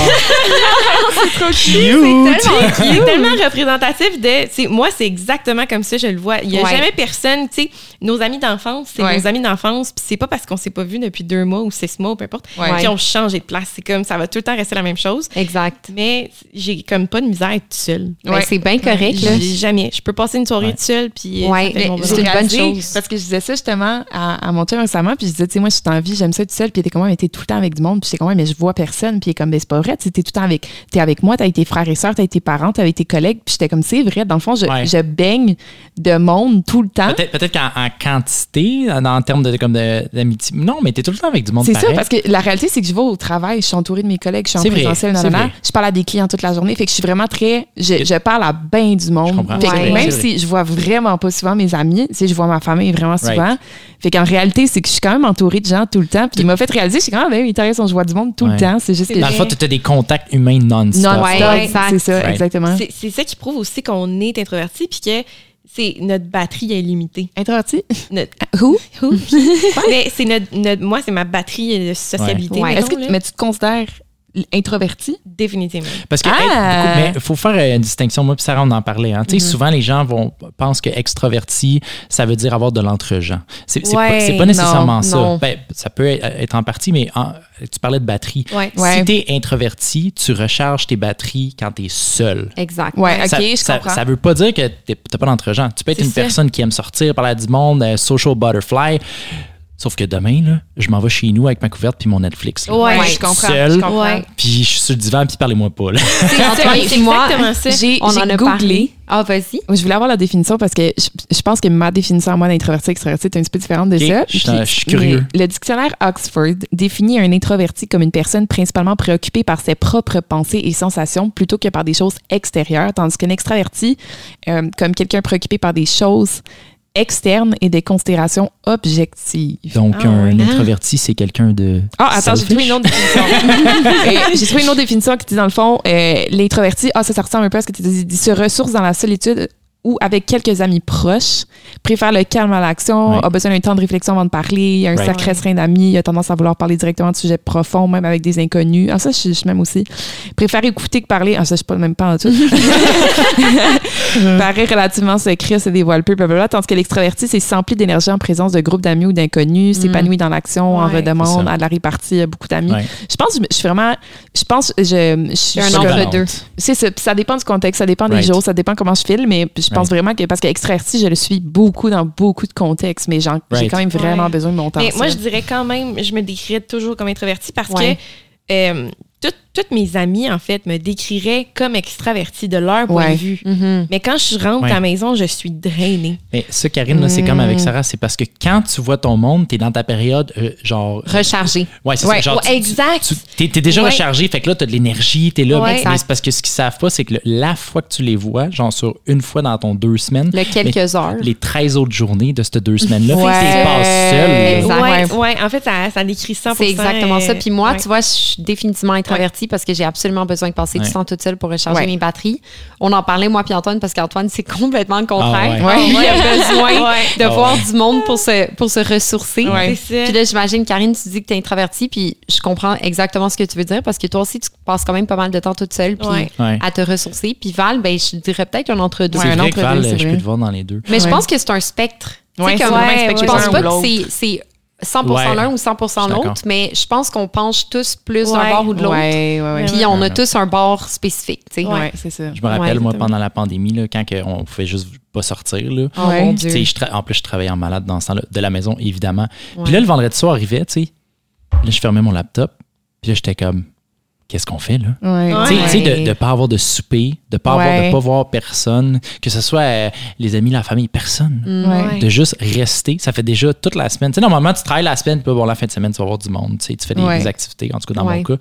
c'est trop cute! tellement, c'est tellement représentatif de. c'est- Moi, c'est exactement comme ça, je le vois. Il n'y a Ouais. jamais personne, tu sais, nos amis d'enfance, c'est Ouais. nos amis d'enfance, puis c'est pas parce qu'on s'est pas vu depuis deux mois ou six mois ou peu importe, qu'ils ont changé de place. C'est comme ça va tout le temps rester la même chose. Exact. Mais j'ai comme pas de misère à être toute seule. Ben, Ouais. c'est bien correct, là. Jamais. Je peux passer une soirée Ouais. toute seule, puis. euh, Ouais, mon c'est une bonne chose. Parce que je disais ça justement à, à mon chum récemment, puis je disais, tu sais, moi, je suis en vie, j'aime ça être seule, puis il était comment, mais t'es tout le temps avec du monde, puis c'est comment, mais je vois personne, puis il est comme, mais c'est pas vrai, tu sais, t'es tout le temps avec, t'es avec moi, t'as avec tes frères et sœurs, t'as avec tes parents, t'as avec tes collègues, puis j'étais comme, c'est vrai, dans le fond, je, Ouais. je baigne de monde tout le temps. Peut-être qu'en en quantité, en, en termes de, comme de- d'amitié. Non, mais t'es tout le temps avec du monde C'est ça, parce que la réalité, c'est que je vais au travail, je suis entourée de mes collègues, je suis en vrai, présentiel, nanana, vrai. je parle à des clients toute la journée, fait que je suis vraiment très, je, je parle à bien du monde. Fait que même si je vois vraiment pas souvent mes amis, tu sais, je vois ma famille vraiment souvent. Right. Fait qu'en réalité, c'est que je suis quand même entourée de gens tout le temps. Puis il m'a fait réaliser, je suis quand même, ben, raison, je vois du monde tout Ouais. le temps. C'est juste que Dans le fond, tu as des contacts humains non-stop. Ouais. C'est ça, Right. exactement. C'est c'est ça qui prouve aussi qu'on est introverti, puis que c'est notre batterie est limitée. Introverti? Notre, Who? mais c'est notre, notre- moi, c'est ma batterie de sociabilité. Ouais. mettons, Est-ce que, mais tu te considères introverti? Définitivement. Parce que, Ah! être- beaucoup- mais il faut faire euh, une distinction. Moi, puis Sarah, on en parlait. Hein. Tu sais, Souvent, les gens vont pensent que extraverti, ça veut dire avoir de l'entre-gens. C'est c'est Ouais, pas, c'est pas nécessairement non, ça. non. Ben, ça peut être être en partie, mais en- tu parlais de batterie. Ouais. Ouais. Si tu es introverti, tu recharges tes batteries quand tu es seul. Exact. Ouais, ok, ça, je ça, comprends. ça veut pas dire que t'es- t'as pas d'entre-gens. Tu peux être C'est une ça. personne qui aime sortir, parler à du monde, euh, social butterfly. Sauf que demain, là, je m'en vais chez nous avec ma couverte puis mon Netflix. là. Ouais, Ouais, je je comprends. Seul. je comprends. Ouais. Puis je suis sur le divan puis parlez-moi pas. C'est moi, exactement ça. J'ai On j'ai en a googlé. parlé. Ah, vas-y. Je voulais avoir la définition parce que je, je pense que ma définition à moi d'introverti extraverti est un petit peu différente de ça. je suis- Puis- je suis curieux. Le dictionnaire Oxford définit un introverti comme une personne principalement préoccupée par ses propres pensées et sensations plutôt que par des choses extérieures, tandis qu'un extraverti, euh, comme quelqu'un préoccupé par des choses externes et des considérations objectives. Donc, Ah un ouais. introverti, c'est quelqu'un de. Ah, attends, j'ai trouvé une autre définition. J'ai trouvé une autre définition qui dit, dans le fond, euh, l'introverti, ah, ça, ça ressemble un peu à ce que tu dis, dit, se ressource dans la solitude ou avec quelques amis proches, préfère le calme à l'action, Ouais. a besoin d'un temps de réflexion avant de parler, il a un Right. cercle restreint d'amis, il a tendance à vouloir parler directement de sujets profonds, même avec des inconnus. Ah, ça, je, je m'aime aussi. Préfère écouter que parler. Ah, ça, je suis pas même pas en tout. Paraît relativement secret, se dévoile peu, blablabla. Tandis que l'extraverti, c'est s'emplit d'énergie en présence de groupes d'amis ou d'inconnus, s'épanouit dans l'action, en Ouais. redemande, C'est ça. a de la répartie, a beaucoup d'amis. Ouais. Je pense, je suis vraiment, je pense, je, je, je un suis entre comme- deux. C'est ça. Dépend du contexte, ça dépend des jours, ça dépend comment je file, mais je pense vraiment que parce que extraverti, je le suis beaucoup dans beaucoup de contextes, mais j'ai Right. quand même vraiment Ouais. besoin de mon temps. Mais moi, je dirais quand même, je me décrirais toujours comme introvertie parce Ouais. que euh, toutes- toutes mes amies, en fait, me décriraient comme extravertie de leur point Ouais. de vue. Mhm. Mais quand je rentre Ouais. à la maison, je suis drainée. Mais ça, Karine, là, c'est Mm. comme avec Sarah, c'est parce que quand tu vois ton monde, t'es dans ta période, euh, genre. Rechargé. Ouais, c'est Ouais, ça. Genre, ouais, tu- tu- exact. tu- t'es, t'es déjà Ouais. rechargé, fait que là, t'as de l'énergie, t'es là. Ouais. mais c'est parce que ce qu'ils savent pas, c'est que le- la fois que tu les vois, genre sur une fois dans ton deux semaines, Le quelques heures. les 13 autres journées de ces deux semaines-là, Ouais. t'es passes seul. là. Exact. Ouais, Ouais. ouais, en fait, ça, ça décrit 100 C'est exactement ça. euh, Puis moi, ouais. tu vois, je suis définitivement introvertie parce que j'ai absolument besoin de passer Ouais. du temps toute seule pour recharger Ouais. mes batteries. On en parlait, moi puis Antoine, parce qu'Antoine, c'est complètement le contraire. Ah ouais. Il a besoin Ouais. de Ah voir ouais. du monde pour se, pour se ressourcer. Puis là, j'imagine, Karine, tu dis que tu es introvertie, puis je comprends exactement ce que tu veux dire parce que toi aussi, tu passes quand même pas mal de temps toute seule puis à te ressourcer. Puis Val, ben, je dirais peut-être un entre-deux. C'est un vrai autre que Val, deux, c'est je peux te voir dans les deux. Mais je pense que c'est un spectre. Ouais, comme- c'est vraiment un Ouais, spectre je pense pas que c'est 100% Ouais. l'un ou 100% Je suis l'autre, mais je pense qu'on penche tous plus d'un bord ou de l'autre. Ouais, ouais, ouais. Puis on a tous un bord spécifique, c'est ça. Je me rappelle, Ouais, moi, pendant la pandémie, là, quand on pouvait juste pas sortir, là. Oh mon Dieu. je en plus, je travaillais en malade dans ce temps-là, de la maison, évidemment. Ouais. Puis là, le vendredi soir arrivait, tu sais. Là, je fermais mon laptop. Puis là, j'étais comme, qu'est-ce qu'on fait, là? Ouais. Ouais. Tu sais- de ne pas avoir de souper, de pas avoir, Ouais. de pas voir personne, que ce soit euh, les amis, la famille, personne. Mm. Ouais. De juste rester, ça fait déjà toute la semaine. Tu sais, normalement, tu travailles la semaine, puis bon, la fin de semaine, tu vas voir du monde. Tu sais, tu fais des, Ouais. des activités, en tout cas dans Ouais. mon cas.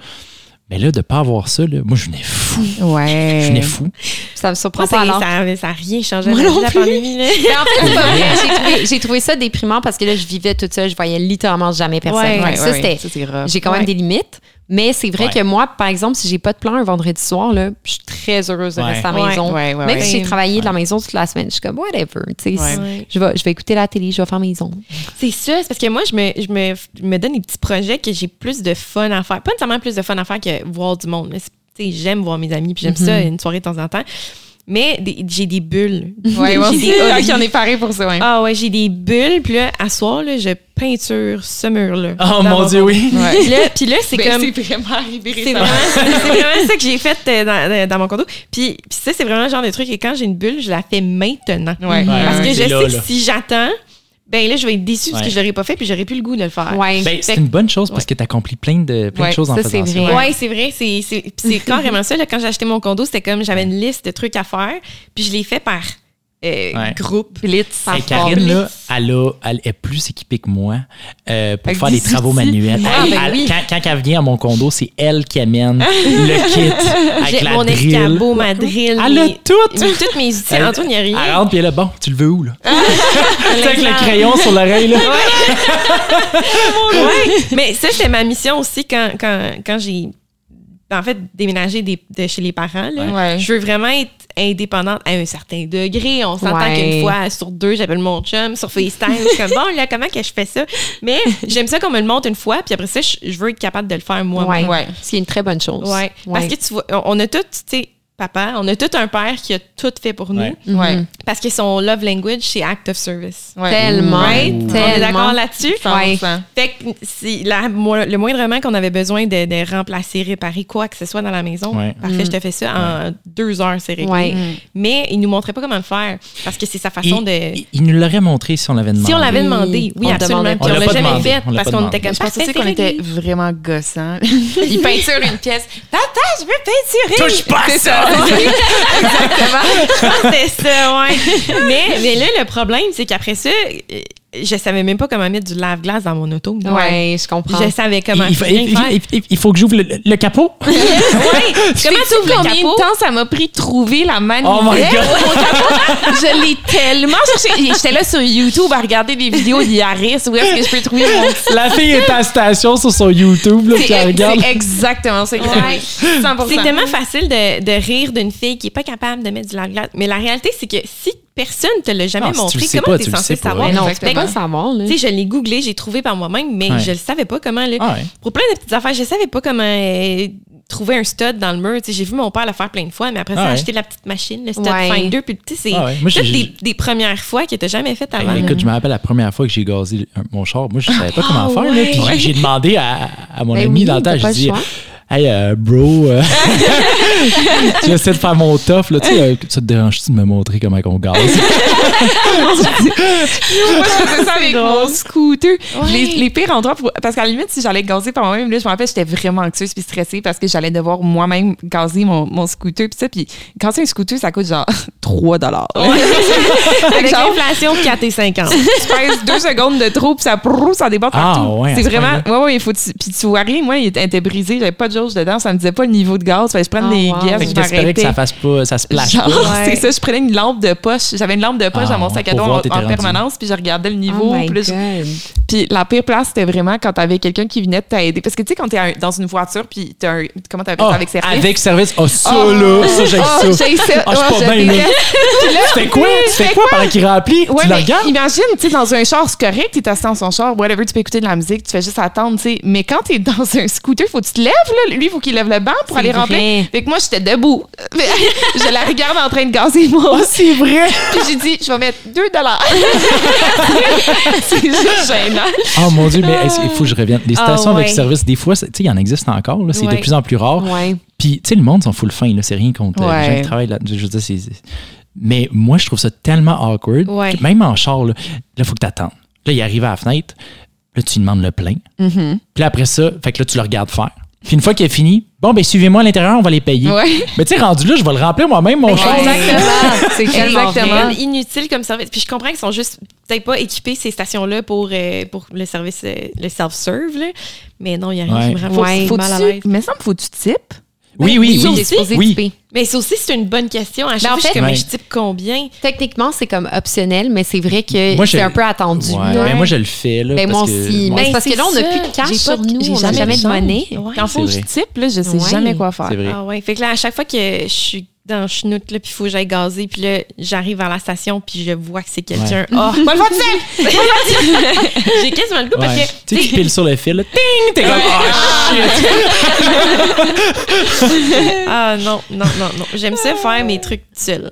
Mais là, de pas avoir ça, là, moi, je venais fou. Ouais. Je venais fou. Ça me surprend Moi, pas ça alors. ça n'a rien changé Moi non la plus. pandémie. en fait, c'est pas vrai. J'ai trouvé, ça déprimant parce que là, je vivais toute seule. Je voyais littéralement jamais personne. Ouais. Ouais, ça, ouais, c'était. J'ai quand même Ouais. des limites. Mais c'est vrai Ouais. que moi, par exemple, si j'ai pas de plan un vendredi soir, là, je suis très heureuse de Ouais. rester à la Ouais. maison. Ouais, ouais, Même ouais. si j'ai travaillé de la maison toute la semaine, je suis comme whatever. Je, vais, je vais écouter la télé, je vais faire mes ongles. C'est ça, c'est parce que moi, je me, je, me, je me donne des petits projets que j'ai plus de fun à faire. Pas nécessairement plus de fun à faire que voir du monde. mais c'est- tu sais, J'aime voir mes amis, puis j'aime ça une soirée de temps en temps. Mais j'ai des bulles. Ouais, moi j'ai aussi. Ah, qui en est paré pour ça, ouais. Ah ouais, j'ai des bulles, puis là, à soir, là, je peinture ce mur-là. Oh mon Dieu, oui. Ouais. Puis là, puis là, c'est Ben, comme... c'est vraiment arrivé C'est récemment. vraiment, c'est vraiment ça que j'ai fait euh, dans, dans mon condo. Puis, puis ça, c'est vraiment le genre de truc que quand j'ai une bulle, je la fais maintenant. Ouais. Parce que je sais là, que si j'attends, ben là, je vais être déçue parce que je l'aurais pas fait puis j'aurais plus le goût de le faire. Ouais. Ben, c'est une bonne chose parce que tu accomplis plein de, plein Ouais, de choses en ça, faisant c'est ça. vrai. Ouais, c'est vrai. C'est, c'est, puis c'est carrément ça. Là, quand j'ai acheté mon condo, c'était comme j'avais une liste de trucs à faire. Puis je l'ai fait par euh, Ouais. groupe. Blitz. Et Karine, là, elle, a- elle est plus équipée que moi euh, pour Avec faire des les travaux manuels. Ah, Elle- ben elle- oui. quand, quand elle vient à mon condo, c'est elle qui amène le kit avec la mon drill. escabeau, ma drill. Elle a tout! Toutes mes outils. Elle- Antoine, il n'y a Elle rien. rentre puis elle est bon, tu le veux où, là? Sais, avec le crayon sur l'oreille, là. ouais. Mais ça, c'était ma mission aussi quand, quand, quand j'ai en fait, déménager des- de chez les parents. Là. Ouais. Je veux vraiment être indépendante à un certain degré. On s'entend Ouais. qu'une fois sur deux, j'appelle mon chum sur FaceTime. je suis comme, bon, là, comment que je fais ça? Mais j'aime ça qu'on me le montre une fois, puis après ça, je, veux être capable de le faire moi. Ouais. Ce qui est une très bonne chose. Parce que tu vois, on on a tout, tu sais, papa, on a tout un père qui a tout fait pour nous. Ouais. Ouais. Parce que son love language, c'est act of service. Ouais. Tellement. Right? On est d'accord là-dessus? 100%. Fait que c'est la- moi, le moindrement qu'on avait besoin de, de remplacer, réparer quoi que ce soit dans la maison, Ouais. parfait, je te fais ça en deux heures, c'est réglé. Ouais. Mais il nous montrait pas comment le faire parce que c'est sa façon Il, de. il- il nous l'aurait montré si on l'avait demandé. Si on l'avait demandé, oui, On absolument. demandait Puis on On l'a jamais demandé. fait On parce qu'on demandé. était comme Je pensais Parfait, aussi qu'on était vraiment gossants. Il peinture une pièce. Papa, je veux peinturer. Touche pas ça! Je pense que C'était ça, ouais. mais, mais là, le problème, c'est qu'après ça, euh, je savais même pas comment mettre du lave-glace dans mon auto. Ouais, je comprends. Je savais comment il, faut, il- faire. il- il- il faut que j'ouvre le, le capot. Ouais. Comment tu ouvres le combien capot? de temps ça m'a pris de trouver la manivelle? Oh my God. au capot? Je l'ai tellement cherché. J'étais là sur YouTube à regarder des vidéos d'Yaris. Où est-ce que je peux trouver mon... La fille est à station sur son YouTube, là, C'est regarde. c'est exactement ça. que Ouais. j'avais. 100%. C'est tellement facile de, de rire d'une fille qui est pas capable de mettre du lave-glace. Mais la réalité, c'est que si personne te l'a jamais Ah, si tu montré, comment pas, t'es tu le censé savoir? Non, tu peux pas savoir. Là. Tu sais, je l'ai googlé, j'ai trouvé par moi-même, mais Ouais. je le savais pas comment. Là, Ah ouais. Pour plein de petites affaires, je savais pas comment euh, trouver un stud dans le mur. Tu sais, J'ai vu mon père le faire plein de fois, mais après ça, ouais. acheter la petite machine, le stud Ouais. Finder, puis tu sais, c'est toutes des, des premières fois que t'as jamais fait avant. Écoute, je me rappelle la première fois que j'ai gazé un- mon char. Moi, je savais pas comment Ah, faire. ouais. puis j'ai- demandé à, à mon Ben ami oui, dans le temps, t'as j'ai Hey, euh, bro, euh, tu essaies de faire mon tough. Là, tu sais, euh, ça te dérange-tu de me montrer comment on gaze? Moi, je faisais ça avec drôle. mon scooter. Ouais. Les, les pires endroits, pour- parce qu'à la limite, si j'allais gazer par moi-même, là, je me rappelle, j'étais vraiment anxieuse puis stressée parce que j'allais devoir moi-même gazer mon, mon scooter. Puis ça, puis quand c'est un scooter, ça coûte genre 3 dollars. Avec genre- l'inflation, 4 et 50. tu pèses deux secondes de trop, puis ça, prrr, ça débat Ah, partout. ouais, à c'est ce vraiment. Ouais, ouais, il faut. Puis tu vois rien, moi, il était, était brisé, j'avais pas de dedans, ça me disait pas le niveau de gaz. Fallait que je prenne Oh, des wow. gaz, fait je que que ça fasse pas, ça se plache Genre, pas. Ouais. c'est ça, je prenais une lampe de poche. J'avais une lampe de poche Ah, dans mon sac à dos en, en permanence, puis je regardais le niveau. Oh my puis la pire place, c'était vraiment quand t'avais quelqu'un qui venait t'aider. Parce que tu sais, quand t'es dans une voiture, puis t'as un. Comment t'appelles Ah, ça avec service? Avec service. Oh, ça, Oh. là, ça, j'ai Oh, ça. j'ai ça. Ah, je suis Oh, pas je bien, fais quoi? Tu fais quoi pendant qu'il remplit? Tu le regardes? imagine, tu sais, dans un char, c'est correct, t'es assis dans son char, whatever, tu peux écouter de la musique, tu fais juste attendre, tu sais. Mais quand t'es dans un scooter, faut que tu te lèves, là. Lui, il faut qu'il lève le banc pour aller vrai. remplir. Fait que moi, j'étais debout. je la regarde en train de gazer moi Oh, aussi. c'est vrai! Puis j'ai dit, je vais mettre 2 dollars. c'est juste gênant. Oh mon Dieu, mais il faut que je revienne? Les Ah, stations avec ouais. service, des fois, tu sais, il en existe encore. C'est de plus en plus rare. Ouais. Puis, tu sais, le monde s'en fout le fin. C'est rien contre euh, les gens qui travaillent là. Je veux dire, c'est. Mais moi, je trouve ça tellement awkward. Ouais. que Même en char, là, il faut que tu attendes. Là, il arrive à la fenêtre. Là, tu lui demandes le plein. Mm-hmm. Puis là, après ça, fait que là, tu le regardes faire. Puis une fois qu'il est fini, bon, ben suivez-moi à l'intérieur, on va les payer. Ouais. Mais tu sais, rendu là, je vais le remplir moi-même, mon char. Exactement. C'est tellement Exactement. inutile comme service. Puis je comprends qu'ils sont juste peut-être pas équipés ces stations-là pour, euh, pour le service, euh, le self-serve, là. Mais non, il y a rien Ouais. qui me rend Ouais. faut, mal à l'aise. mais ça me faut-tu type? Oui, oui, Ça oui. Oui. typer. Mais ça aussi, c'est une bonne question. À chaque Mais en fois, je suis fait- comme, Ouais. mais je type combien? Techniquement, c'est comme optionnel, mais c'est vrai que Moi, je- c'est un peu attendu. Ouais, mais moi, je le fais. Là, Ben, parce moi que- aussi. Ben, parce que là, on n'a plus de cash sur de- nous. j'ai On n'a jamais jamais de monnaie. Quand faut que C'est je type, là, je sais Ouais. jamais quoi faire. C'est vrai. Ah ouais. Fait que là, à chaque fois que je suis dans le chenoute, là, puis il faut que j'aille gazer, puis là, j'arrive à la station, puis je vois que c'est quelqu'un. Oh, Moi, le seul! j'ai quasiment le goût parce que. Tu sais, tu piles sur le fil, là, ting! T'es comme, oh shit! Ah non, non, non, non. J'aime ça faire mes trucs seul.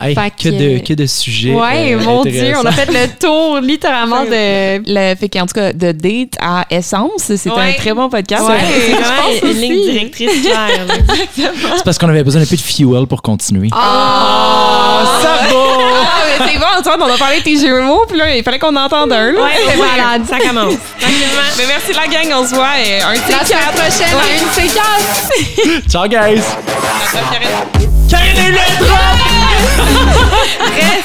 Hey, Fait que, que- de, que de sujets. Ouais, euh, mon Dieu, on a fait le tour littéralement de. Le, fait qu'en tout cas, de date à essence, c'est Ouais. un très bon podcast. Ouais, Ouais. c'est vraiment une ligne directrice claire. là. C'est parce qu'on avait besoin d'un peu de fuel pour continuer. Oh, ça va! Ah, mais c'est bon, Antoine, on a parlé de tes jumeaux, puis là, il fallait qu'on entende un. Là. Ouais, c'est malade. Ça commence. Tranquillement. Mais merci la gang, on se voit euh, un La semaine prochaine, à une séquence. Ciao, guys! Karine est le ¿Qué es?